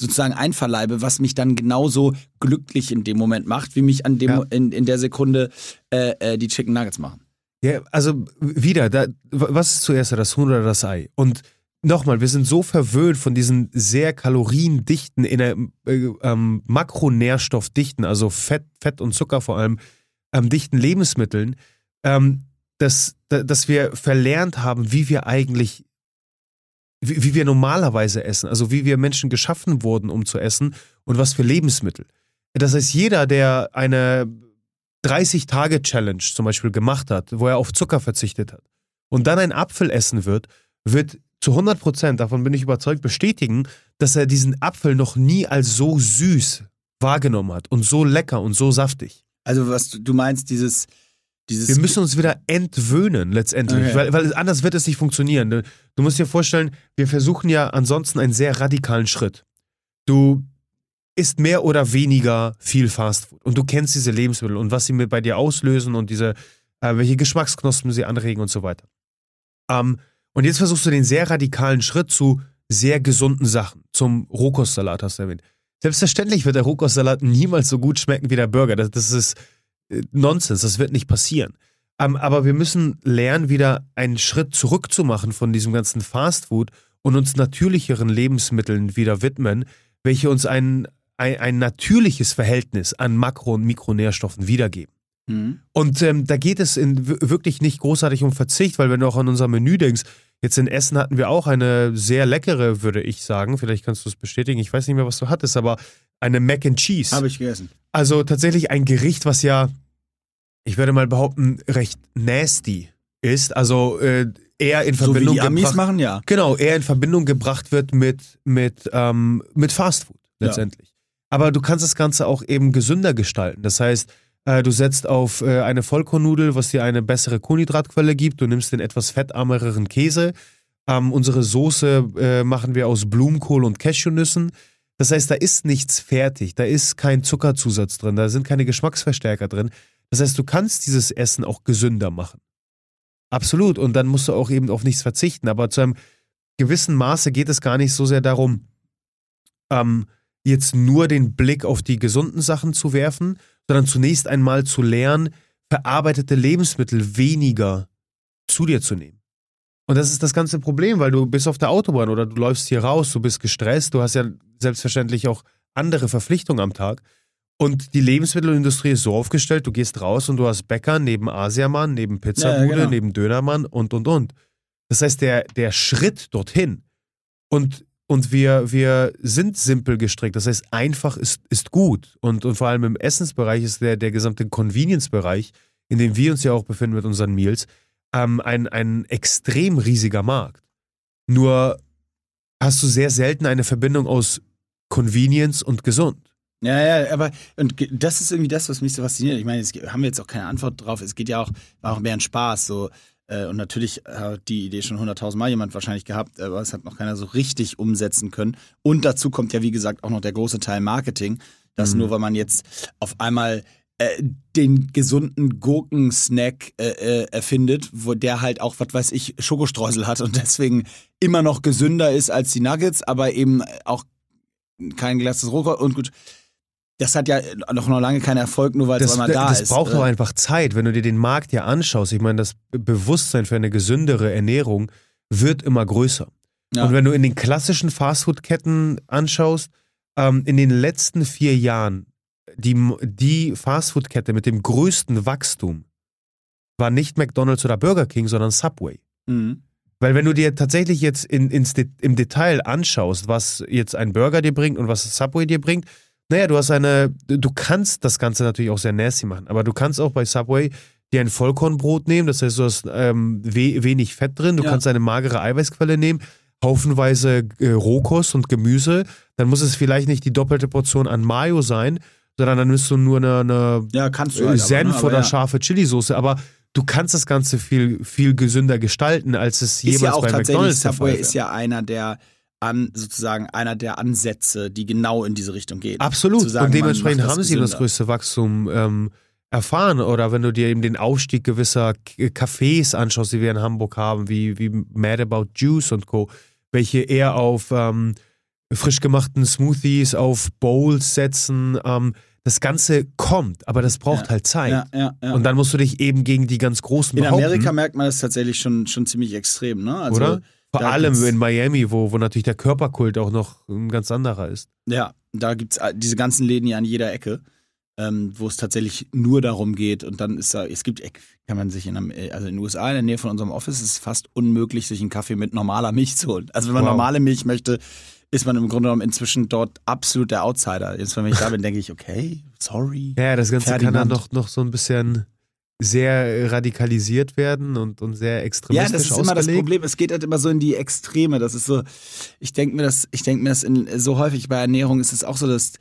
sozusagen einverleibe, was mich dann genauso glücklich in dem Moment macht, wie mich an dem, Ja. in, in der Sekunde äh, äh, die Chicken Nuggets machen. Ja, also wieder, da, was ist zuerst, das Huhn oder das Ei? Und nochmal, wir sind so verwöhnt von diesen sehr kaloriendichten, äh, ähm, makronährstoffdichten, also Fett, Fett und Zucker vor allem, ähm, dichten Lebensmitteln, ähm, dass, da- dass wir verlernt haben, wie wir eigentlich, wie, wie wir normalerweise essen, also wie wir Menschen geschaffen wurden, um zu essen und was für Lebensmittel. Das heißt, jeder, der eine 30-Tage-Challenge zum Beispiel gemacht hat, wo er auf Zucker verzichtet hat und dann einen Apfel essen wird, wird zu 100 Prozent, davon bin ich überzeugt, bestätigen, dass er diesen Apfel noch nie als so süß wahrgenommen hat und so lecker und so saftig. Also was du, meinst, dieses, dieses Wir müssen uns wieder entwöhnen letztendlich, Okay. weil, weil anders wird es nicht funktionieren. Du, musst dir vorstellen, wir versuchen ja ansonsten einen sehr radikalen Schritt. Du isst mehr oder weniger viel Fastfood und du kennst diese Lebensmittel und was sie bei dir auslösen und diese, äh, welche Geschmacksknospen sie anregen und so weiter. Ähm, und jetzt versuchst du den sehr radikalen Schritt zu sehr gesunden Sachen. Zum Rohkostsalat hast du erwähnt. Selbstverständlich wird der Rohkostsalat niemals so gut schmecken wie der Burger. Das, das ist äh, Nonsens, das wird nicht passieren. Ähm, aber wir müssen lernen, wieder einen Schritt zurück zu machen von diesem ganzen Fastfood und uns natürlicheren Lebensmitteln wieder widmen, welche uns ein, ein, ein natürliches Verhältnis an Makro- und Mikronährstoffen wiedergeben. Mhm. Und ähm, da geht es in, wirklich nicht großartig um Verzicht, weil wenn du auch an unser Menü denkst, jetzt in Essen hatten wir auch eine sehr leckere, würde ich sagen, vielleicht kannst du es bestätigen, ich weiß nicht mehr, was du hattest, aber eine Mac and Cheese. Habe ich gegessen. Also tatsächlich ein Gericht, was ja, ich würde mal behaupten, recht nasty ist. Also äh, eher in So wie Verbindung die Amis gebracht. machen, ja. Genau, eher in Verbindung gebracht wird mit, mit, ähm, mit Fastfood Ja. letztendlich. Aber du kannst das Ganze auch eben gesünder gestalten. Das heißt, du setzt auf äh, eine Vollkornnudel, was dir eine bessere Kohlenhydratquelle gibt. Du nimmst den etwas fettarmeren Käse. Ähm, unsere Soße äh, machen wir aus Blumenkohl und Cashewnüssen. Das heißt, da ist nichts fertig, da ist kein Zuckerzusatz drin, da sind keine Geschmacksverstärker drin. Das heißt, du kannst dieses Essen auch gesünder machen. Absolut. Und dann musst du auch eben auf nichts verzichten. Aber zu einem gewissen Maße geht es gar nicht so sehr darum, ähm, jetzt nur den Blick auf die gesunden Sachen zu werfen, sondern zunächst einmal zu lernen, verarbeitete Lebensmittel weniger zu dir zu nehmen. Und das ist das ganze Problem, weil du bist auf der Autobahn oder du läufst hier raus, du bist gestresst, du hast ja selbstverständlich auch andere Verpflichtungen am Tag. Und die Lebensmittelindustrie ist so aufgestellt, du gehst raus und du hast Bäcker neben Asiamann, neben Pizzabude, ja, genau. neben Dönermann und, und, und. Das heißt, der, der Schritt dorthin und und wir, wir sind simpel gestrickt. Das heißt, einfach ist, ist gut. Und, und vor allem im Essensbereich ist der, der gesamte Convenience-Bereich, in dem wir uns ja auch befinden mit unseren Meals, ähm, ein, ein extrem riesiger Markt. Nur hast du sehr selten eine Verbindung aus Convenience und gesund. Ja, ja, aber und das ist irgendwie das, was mich so fasziniert. Ich meine, jetzt haben wir jetzt auch keine Antwort drauf. Es geht ja auch, war auch mehr ein Spaß. So, äh, und natürlich hat die Idee schon hunderttausend Mal jemand wahrscheinlich gehabt, aber es hat noch keiner so richtig umsetzen können. Und dazu kommt ja, wie gesagt, auch noch der große Teil Marketing, dass mhm. nur weil man jetzt auf einmal äh, den gesunden Gurkensnack äh, äh, erfindet, wo der halt auch, was weiß ich, Schokostreusel hat und deswegen immer noch gesünder ist als die Nuggets, aber eben auch kein Glas des Rohkost und gut das hat ja noch, noch lange keinen Erfolg, nur weil es einmal da das ist. Das braucht doch einfach Zeit, wenn du dir den Markt ja anschaust. Ich meine, das Bewusstsein für eine gesündere Ernährung wird immer größer. Ja. Und wenn du in den klassischen Fastfood-Ketten anschaust, ähm, in den letzten vier Jahren, die, die Fastfood-Kette mit dem größten Wachstum war nicht McDonalds oder Burger King, sondern Subway. Mhm. Weil wenn du dir tatsächlich jetzt in, ins, im Detail anschaust, was jetzt ein Burger dir bringt und was Subway dir bringt, naja, du hast eine, du kannst das Ganze natürlich auch sehr nasty machen, aber du kannst auch bei Subway dir ein Vollkornbrot nehmen, das heißt, du hast ähm, we wenig Fett drin, du ja. kannst eine magere Eiweißquelle nehmen, haufenweise äh, Rohkost und Gemüse, dann muss es vielleicht nicht die doppelte Portion an Mayo sein, sondern dann müsst du nur eine, eine ja, du halt Senf aber, ne? oder ja. scharfe Chili-Soße, aber du kannst das Ganze viel, viel gesünder gestalten, als es jemals ja bei McDonalds der Subway ist ja einer der an sozusagen einer der Ansätze, die genau in diese Richtung gehen. Absolut. Sagen, und dementsprechend haben sie das größte Wachstum ähm, erfahren. Oder wenn du dir eben den Aufstieg gewisser Cafés anschaust, die wir in Hamburg haben, wie, wie Mad About Juice und Co., welche eher auf ähm, frisch gemachten Smoothies, auf Bowls setzen. Ähm, das Ganze kommt, aber das braucht ja, halt Zeit. Ja, ja. Und dann musst du dich eben gegen die ganz großen In Amerika merkt man das tatsächlich schon, schon ziemlich extrem, ne? Also, Oder? Vor da allem in Miami, wo, wo natürlich der Körperkult auch noch ein ganz anderer ist. Ja, da gibt es diese ganzen Läden ja an jeder Ecke, ähm, wo es tatsächlich nur darum geht. Und dann ist da, es gibt, kann man sich in, also in den USA, in der Nähe von unserem Office, ist es fast unmöglich, sich einen Kaffee mit normaler Milch zu holen. Also wenn man wow. normale Milch möchte, ist man im Grunde genommen inzwischen dort absolut der Outsider. Jetzt, wenn ich da bin, denke ich, okay, sorry. Ja, das Ganze Ferdinand. kann dann doch noch so ein bisschen sehr radikalisiert werden und, und sehr extremistisch Ja, das ist ausgelegt. immer das Problem. Es geht halt immer so in die Extreme. Das ist so, ich denke mir das, ich denke mir das in, so häufig bei Ernährung ist es auch so, dass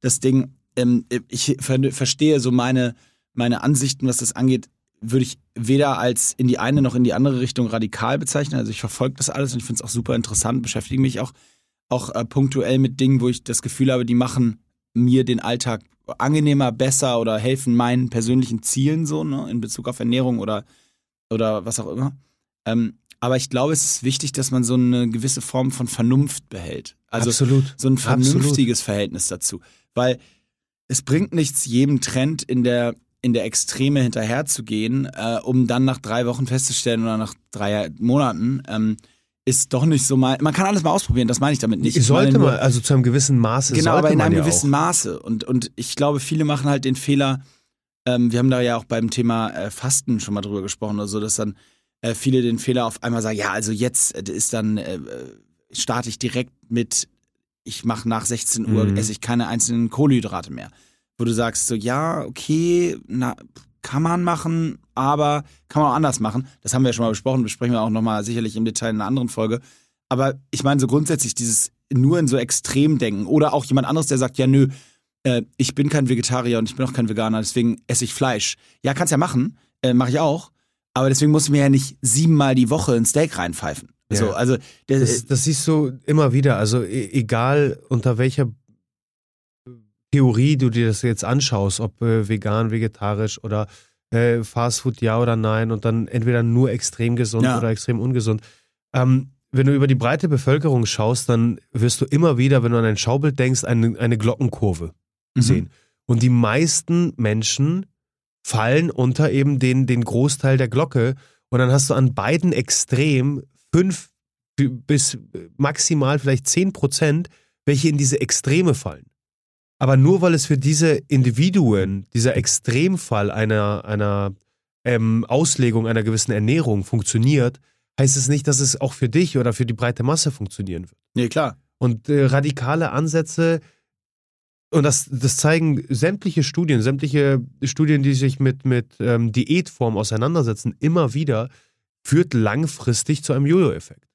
das Ding, ähm, ich verstehe so meine, meine Ansichten, was das angeht, würde ich weder als in die eine noch in die andere Richtung radikal bezeichnen. Also ich verfolge das alles und ich finde es auch super interessant, beschäftige mich auch, auch äh, punktuell mit Dingen, wo ich das Gefühl habe, die machen mir den Alltag angenehmer, besser oder helfen meinen persönlichen Zielen so, ne, in Bezug auf Ernährung oder, oder was auch immer. Ähm, aber ich glaube, es ist wichtig, dass man so eine gewisse Form von Vernunft behält. Also Absolut. so ein vernünftiges Absolut. Verhältnis dazu. Weil es bringt nichts, jedem Trend in der, in der Extreme hinterherzugehen, äh, um dann nach drei Wochen festzustellen oder nach drei Monaten, ähm, ist doch nicht so mal. Man kann alles mal ausprobieren, das meine ich damit nicht. Ich sollte man, also zu einem gewissen Maße. Genau, aber in einem ja gewissen auch. Maße. Und, und ich glaube, viele machen halt den Fehler, ähm, wir haben da ja auch beim Thema äh, Fasten schon mal drüber gesprochen oder so, dass dann äh, viele den Fehler auf einmal sagen, ja, also jetzt äh, ist dann, äh, starte ich direkt mit, ich mache nach 16 Uhr, mhm. esse ich keine einzelnen Kohlenhydrate mehr. Wo du sagst so, ja, okay, na, kann man machen, aber kann man auch anders machen. Das haben wir ja schon mal besprochen, besprechen wir auch nochmal sicherlich im Detail in einer anderen Folge. Aber ich meine so grundsätzlich dieses nur in so extrem denken oder auch jemand anderes, der sagt, ja nö, äh, ich bin kein Vegetarier und ich bin auch kein Veganer, deswegen esse ich Fleisch. Ja, kannst ja machen, äh, mache ich auch, aber deswegen muss ich mir ja nicht siebenmal die Woche ein Steak reinpfeifen. So, Ja. also der, Das, das siehst du immer wieder. Also e- egal unter welcher Theorie du dir das jetzt anschaust, ob äh, vegan, vegetarisch oder äh, Fastfood ja oder nein und dann entweder nur extrem gesund Ja. oder extrem ungesund. Ähm, wenn du über die breite Bevölkerung schaust, dann wirst du immer wieder, wenn du an ein Schaubild denkst, eine, eine Glockenkurve Mhm. sehen. Und die meisten Menschen fallen unter eben den, den Großteil der Glocke. Und dann hast du an beiden Extremen fünf bis maximal vielleicht zehn Prozent, welche in diese Extreme fallen. Aber nur weil es für diese Individuen, dieser Extremfall einer, einer ähm, Auslegung einer gewissen Ernährung funktioniert, heißt es nicht, dass es auch für dich oder für die breite Masse funktionieren wird. nee, klar. Und äh, radikale Ansätze, und das, das zeigen sämtliche Studien, sämtliche Studien, die sich mit, mit ähm, Diätform auseinandersetzen, immer wieder, führt langfristig zu einem Jojo-Effekt.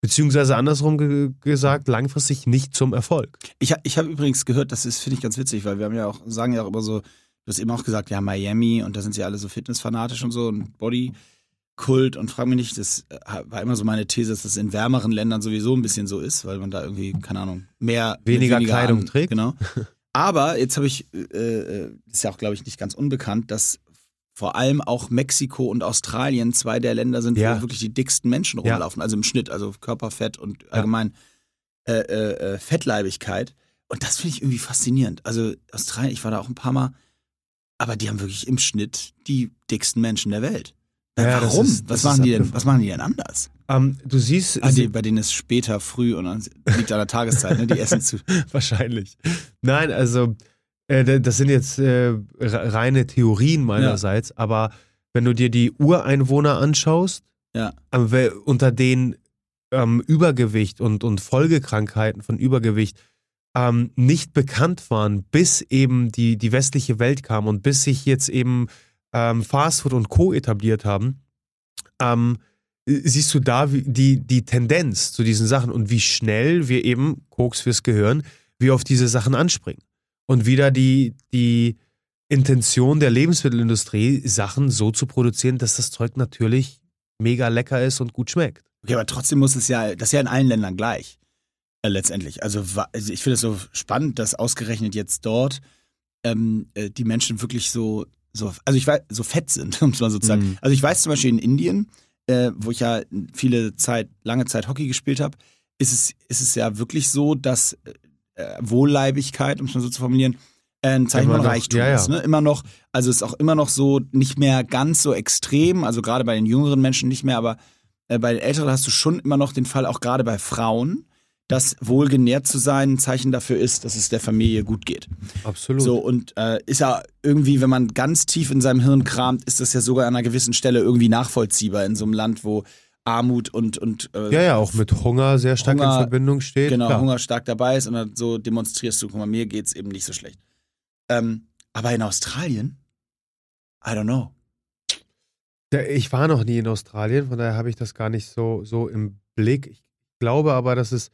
Beziehungsweise andersrum ge gesagt, langfristig nicht zum Erfolg. Ich, ich habe übrigens gehört, das ist, finde ich, ganz witzig, weil wir haben ja auch, sagen ja auch immer so, du hast eben auch gesagt, ja, Miami und da sind sie alle so fitnessfanatisch und so und Bodykult und frag mich nicht, das äh, war immer so meine These, dass das in wärmeren Ländern sowieso ein bisschen so ist, weil man da irgendwie, keine Ahnung, mehr Weniger Kleidung an- trägt. Genau. <laughs> Aber jetzt habe ich, äh, äh, ist ja auch, glaube ich, nicht ganz unbekannt, dass vor allem auch Mexiko und Australien zwei der Länder sind, Ja. wo wirklich die dicksten Menschen Ja. rumlaufen, also im Schnitt, also Körperfett und allgemein äh, äh, äh, Fettleibigkeit. Und das finde ich irgendwie faszinierend. Also Australien, ich war da auch ein paar Mal, aber die haben wirklich im Schnitt die dicksten Menschen der Welt. Ja, Warum? ist- was machen die denn? Was machen die denn anders? Ähm, du siehst, Ah, die, bei denen ist später, früh und dann liegt an der Tageszeit, ne? Die essen zu. <laughs> Wahrscheinlich. Nein, also äh, das sind jetzt äh, re- reine Theorien meinerseits, aber wenn du dir die Ureinwohner anschaust, Ja. unter denen ähm, Übergewicht und, und Folgekrankheiten von Übergewicht ähm, nicht bekannt waren, bis eben die, die westliche Welt kam und bis sich jetzt eben ähm, Fastfood und Co. etabliert haben, ähm, siehst du da wie- die, die Tendenz zu diesen Sachen und wie schnell wir eben, Koks fürs Gehirn, wir auf diese Sachen anspringen. Und wieder die, die Intention der Lebensmittelindustrie, Sachen so zu produzieren, dass das Zeug natürlich mega lecker ist und gut schmeckt. Okay, aber trotzdem muss es ja, das ist ja in allen Ländern gleich. Äh, letztendlich. Also, also ich finde es so spannend, dass ausgerechnet jetzt dort ähm, äh, die Menschen wirklich so, so, also ich weiß, so fett sind, <laughs> um es mal so zu sagen. Mhm. Also ich weiß zum Beispiel in Indien, äh, wo ich ja viele Zeit, lange Zeit Hockey gespielt habe, ist es, ist es ja wirklich so, dass äh, Wohlleibigkeit, um es mal so zu formulieren, äh, ein Zeichen Immer von Reichtum ja, ja. ist. Ne? Immer noch, also ist auch immer noch so nicht mehr ganz so extrem, also gerade bei den jüngeren Menschen nicht mehr, aber äh, bei den Älteren hast du schon immer noch den Fall, auch gerade bei Frauen, dass wohlgenährt zu sein ein Zeichen dafür ist, dass es der Familie gut geht. Absolut. So, und äh, ist ja irgendwie, wenn man ganz tief in seinem Hirn kramt, ist das ja sogar an einer gewissen Stelle irgendwie nachvollziehbar in so einem Land, wo Armut und, und äh, ja, ja, auch mit Hunger sehr stark Hunger- in Verbindung steht. genau, Klar. Hunger stark dabei ist und dann so demonstrierst du, guck mal, mir geht's eben nicht so schlecht. Ähm, aber in Australien, I don't know. Ich war noch nie in Australien, von daher habe ich das gar nicht so, so im Blick. Ich glaube aber, dass es,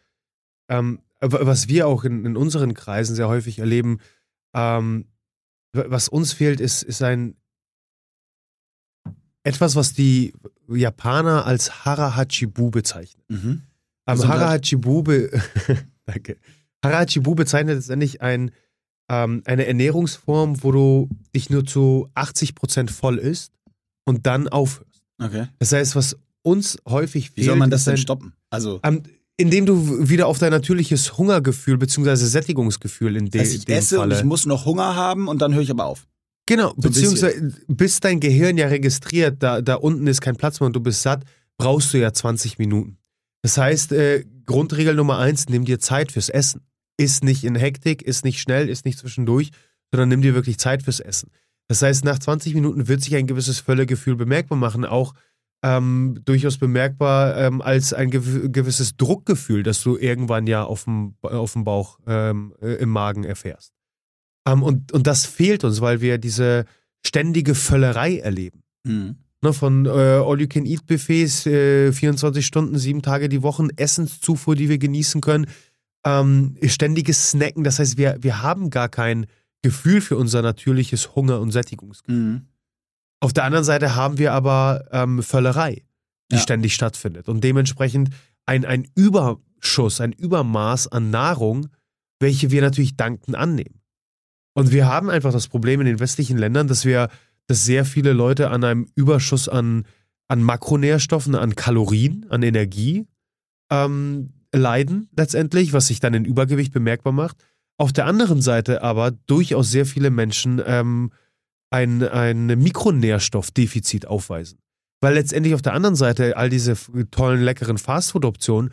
ähm, was wir auch in, in unseren Kreisen sehr häufig erleben, ähm, was uns fehlt, ist, ist ein etwas, was die Japaner als Harahachibu bezeichnen. Mhm. Am Gesundheit. Harahachibu, be <laughs> Danke. Harahachibu bezeichnet letztendlich ein, ähm, eine Ernährungsform, wo du dich nur zu 80% voll isst und dann aufhörst. Okay. Das heißt, was uns häufig fehlt, Wie soll man das denn ein, stoppen? Also, ähm, indem du wieder auf dein natürliches Hungergefühl bzw. Sättigungsgefühl in de, also ich dem esse Falle. und ich muss noch Hunger haben und dann höre ich aber auf. Genau, So beziehungsweise bis dein Gehirn ja registriert, da, da unten ist kein Platz mehr und du bist satt, brauchst du ja 20 Minuten. Das heißt, äh, Grundregel Nummer eins, nimm dir Zeit fürs Essen. Ist nicht in Hektik, ist nicht schnell, ist nicht zwischendurch, sondern nimm dir wirklich Zeit fürs Essen. Das heißt, nach 20 Minuten wird sich ein gewisses Völlegefühl bemerkbar machen, auch ähm, durchaus bemerkbar ähm, als ein gew gewisses Druckgefühl, das du irgendwann ja auf dem, auf dem Bauch ähm, äh, im Magen erfährst. Ähm, und, und das fehlt uns, weil wir diese ständige Völlerei erleben. Mhm. Ne, von äh, All-You-Can-Eat-Buffets, äh, 24 Stunden, sieben Tage die Woche, Essenszufuhr, die wir genießen können, ähm, ständiges Snacken. Das heißt, wir, wir haben gar kein Gefühl für unser natürliches Hunger- und Sättigungsgefühl. Mhm. Auf der anderen Seite haben wir aber ähm, Völlerei. die Ja. ständig stattfindet. Und dementsprechend ein, ein Überschuss, ein Übermaß an Nahrung, welche wir natürlich dankend annehmen. Und wir haben einfach das Problem in den westlichen Ländern, dass wir, dass sehr viele Leute an einem Überschuss an, an Makronährstoffen, an Kalorien, an Energie ähm, leiden letztendlich, was sich dann in Übergewicht bemerkbar macht. Auf der anderen Seite aber durchaus sehr viele Menschen ähm, ein, ein Mikronährstoffdefizit aufweisen. Weil letztendlich auf der anderen Seite all diese tollen, leckeren Fastfood-Optionen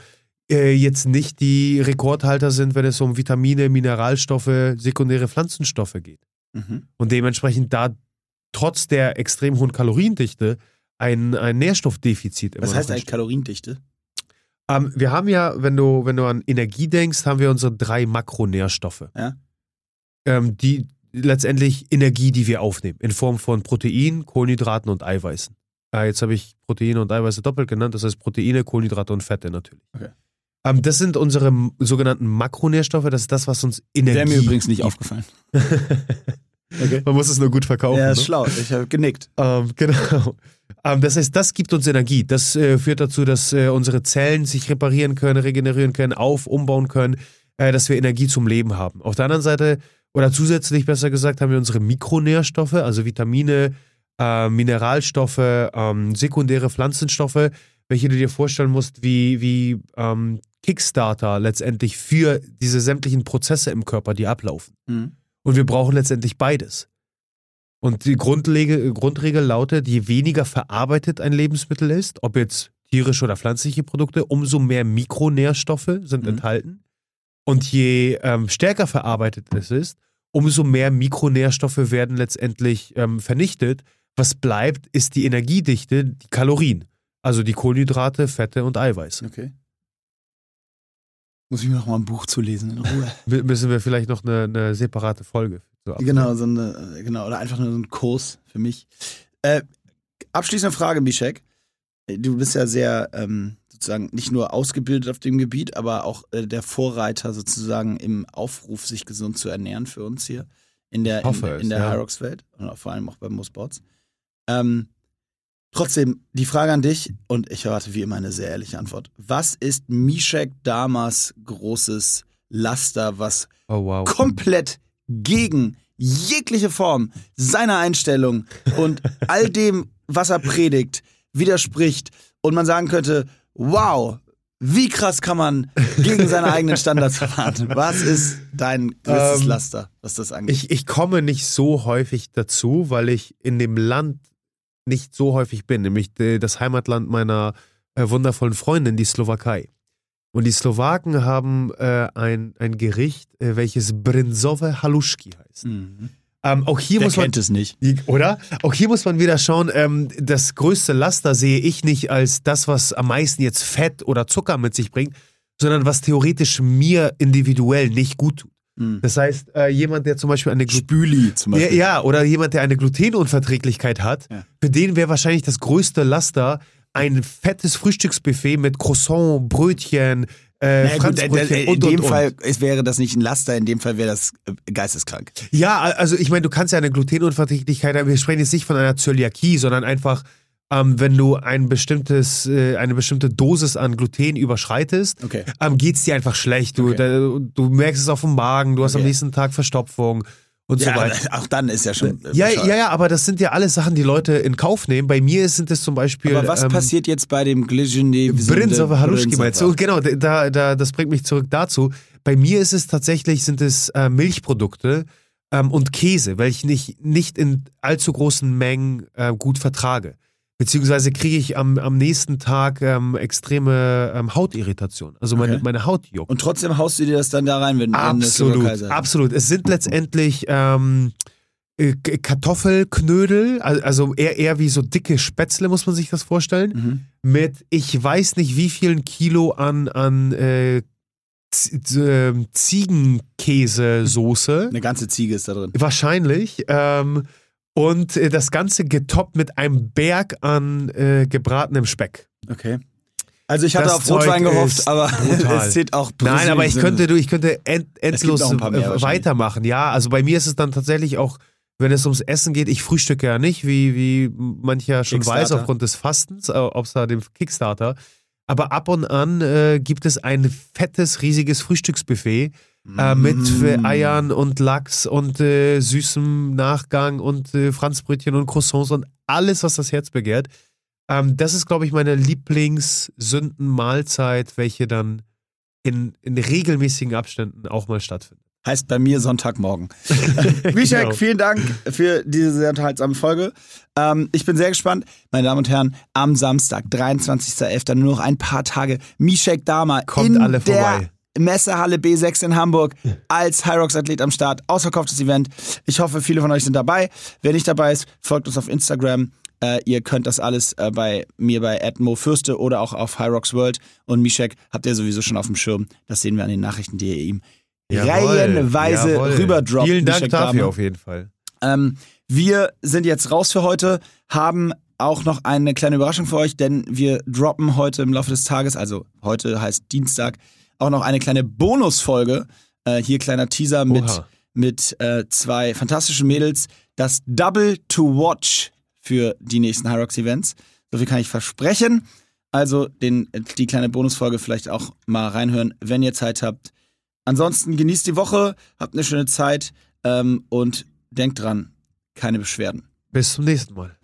äh, jetzt nicht die Rekordhalter sind, wenn es um Vitamine, Mineralstoffe, sekundäre Pflanzenstoffe geht. Mhm. Und dementsprechend da trotz der extrem hohen Kaloriendichte ein, ein Nährstoffdefizit immer Was heißt eigentlich. Kaloriendichte? Ähm, wir haben ja, wenn du, wenn du an Energie denkst, haben wir unsere drei Makronährstoffe. Ja. Ähm, die letztendlich Energie, die wir aufnehmen, in Form von Protein, Kohlenhydraten und Eiweißen. Äh, jetzt habe ich Proteine und Eiweiße doppelt genannt, das heißt Proteine, Kohlenhydrate und Fette natürlich. Okay. Ähm, das sind unsere sogenannten Makronährstoffe, das ist das, was uns Energie. Wäre mir übrigens nicht aufgefallen. <laughs> Okay. Man muss es nur gut verkaufen. Ja, ne? ist schlau. Ich habe genickt. Ähm, genau. Ähm, das heißt, das gibt uns Energie. Das äh, führt dazu, dass äh, unsere Zellen sich reparieren können, regenerieren können, auf, umbauen können, äh, dass wir Energie zum Leben haben. Auf der anderen Seite, oder zusätzlich besser gesagt, haben wir unsere Mikronährstoffe, also Vitamine, äh, Mineralstoffe, ähm, sekundäre Pflanzenstoffe, welche du dir vorstellen musst, wie, wie ähm, Kickstarter letztendlich für diese sämtlichen Prozesse im Körper, die ablaufen. Mhm. Und wir brauchen letztendlich beides. Und die Grundregel, Grundregel lautet, je weniger verarbeitet ein Lebensmittel ist, ob jetzt tierische oder pflanzliche Produkte, umso mehr Mikronährstoffe sind Mhm. enthalten. Und je ähm, stärker verarbeitet es ist, umso mehr Mikronährstoffe werden letztendlich ähm, vernichtet. Was bleibt, ist die Energiedichte, die Kalorien. Also die Kohlenhydrate, Fette und Eiweiße. Okay. Muss ich mir noch mal ein Buch zu lesen in Ruhe. <laughs> Müssen wir vielleicht noch eine, eine separate Folge. So genau, so eine, äh, genau, oder einfach nur so ein Kurs für mich. Äh, abschließende Frage, Bischek. Du bist ja sehr ähm, sozusagen nicht nur ausgebildet auf dem Gebiet, aber auch äh, der Vorreiter sozusagen im Aufruf, sich gesund zu ernähren für uns hier in der, in, in der ja. Hyrox-Welt und auch vor allem auch bei Mosports. Ähm, trotzdem, die Frage an dich und ich erwarte wie immer eine sehr ehrliche Antwort. Was ist Mishek Damas großes Laster, was Oh wow. komplett gegen jegliche Form seiner Einstellung und all dem, was er predigt, widerspricht und man sagen könnte, wow, wie krass kann man gegen seine eigenen Standards fahren? Was ist dein größtes Ähm, Laster, was das angeht? Ich, ich komme nicht so häufig dazu, weil ich in dem Land nicht so häufig bin, nämlich das Heimatland meiner äh, wundervollen Freundin, die Slowakei. Und die Slowaken haben äh, ein, ein Gericht, äh, welches Brinzove Haluszki heißt. mhm. Ähm, auch hier Wer muss man kennt es nicht? oder? Auch hier muss man wieder schauen, ähm, das größte Laster sehe ich nicht als das, was am meisten jetzt Fett oder Zucker mit sich bringt, sondern was theoretisch mir individuell nicht gut tut. Mhm. Das heißt, äh, jemand, der zum Beispiel eine Glu Spüli zum ja, Beispiel. ja, oder jemand, der eine Glutenunverträglichkeit hat, Ja. für den wäre wahrscheinlich das größte Laster ein fettes Frühstücksbuffet mit Croissant, Brötchen, äh, Naja, gut, Franzbrötchen in und, dem und, und. Fall es wäre das nicht ein Laster, in dem Fall wäre das äh, geisteskrank. Ja, also ich meine, du kannst ja eine Glutenunverträglichkeit haben. Wir sprechen jetzt nicht von einer Zöliakie, sondern einfach, ähm, wenn du ein bestimmtes, äh, eine bestimmte Dosis an Gluten überschreitest, Okay. ähm, geht's dir einfach schlecht. Du, Okay. da, du merkst es auf dem Magen, du hast am Okay. nächsten Tag Verstopfung und so Ja, weiter. auch dann ist ja schon. äh, Ja, bescheuert. ja, ja, aber das sind ja alles Sachen, die Leute in Kauf nehmen. Bei mir sind es zum Beispiel. Aber was ähm, passiert jetzt bei dem Glizhine Brinzova Haluschki meinst du? Genau, da, da, das bringt mich zurück dazu. Bei mir ist es tatsächlich, sind es äh, Milchprodukte ähm, und Käse, welche ich nicht, nicht in allzu großen Mengen äh, gut vertrage. Beziehungsweise kriege ich am, am nächsten Tag ähm, extreme ähm, Hautirritation. Also meine, Okay. meine Haut juckt. Und trotzdem haust du dir das dann da rein, wenn wenn du Absolut, Slowakei seid. absolut. Es sind letztendlich ähm, äh, Kartoffelknödel, al- also eher, eher wie so dicke Spätzle, muss man sich das vorstellen. Mhm. Mit ich weiß nicht wie vielen Kilo an, an äh, ähm, Ziegenkäsesoße. Eine ganze Ziege ist da drin. Wahrscheinlich. Ähm, und äh, das Ganze getoppt mit einem Berg an äh, gebratenem Speck. Okay. Also ich hatte Das auf Rotwein Zeug gehofft, ist aber <laughs> es zählt auch Nein, aber ich könnte, du, ich könnte end, endlos weitermachen. Ja, also bei mir ist es dann tatsächlich auch wenn es ums Essen geht, ich frühstücke ja nicht, wie, wie mancher schon weiß aufgrund des Fastens, äh, außer dem Kickstarter. Aber ab und an äh, gibt es ein fettes, riesiges Frühstücksbuffet äh, mit Mm. Eiern und Lachs und äh, süßem Nachgang und äh, Franzbrötchen und Croissants und alles, was das Herz begehrt. Ähm, das ist, glaube ich, meine Lieblingssündenmahlzeit, welche dann in, in regelmäßigen Abständen auch mal stattfindet. Heißt bei mir Sonntagmorgen. <laughs> Mischek, Genau. vielen Dank für diese sehr unterhaltsame Folge. Ähm, ich bin sehr gespannt. Meine Damen und Herren, am Samstag, 23.11., nur noch ein paar Tage. Mischek Dama Kommt in alle vorbei. der Messehalle B6 in Hamburg als Hyrox-Athlet am Start. Ausverkauftes Event. Ich hoffe, viele von euch sind dabei. Wer nicht dabei ist, folgt uns auf Instagram. Äh, ihr könnt das alles äh, bei mir bei Edmo Fürste oder auch auf Hyrox World. Und Mischek habt ihr sowieso schon auf dem Schirm. Das sehen wir an den Nachrichten, die ihr ihm reihenweise jawohl. rüberdroppt. Vielen Dank dafür auf jeden Fall. Ähm, wir sind jetzt raus für heute, haben auch noch eine kleine Überraschung für euch, denn wir droppen heute im Laufe des Tages, also heute heißt Dienstag, auch noch eine kleine Bonusfolge. Äh, hier kleiner Teaser mit, Oha. mit äh, zwei fantastischen Mädels. Das Double to Watch für die nächsten Hyrox Events. So viel kann ich versprechen. Also den, die kleine Bonusfolge vielleicht auch mal reinhören, wenn ihr Zeit habt. Ansonsten genießt die Woche, habt eine schöne Zeit ähm, und denkt dran, keine Beschwerden. Bis zum nächsten Mal.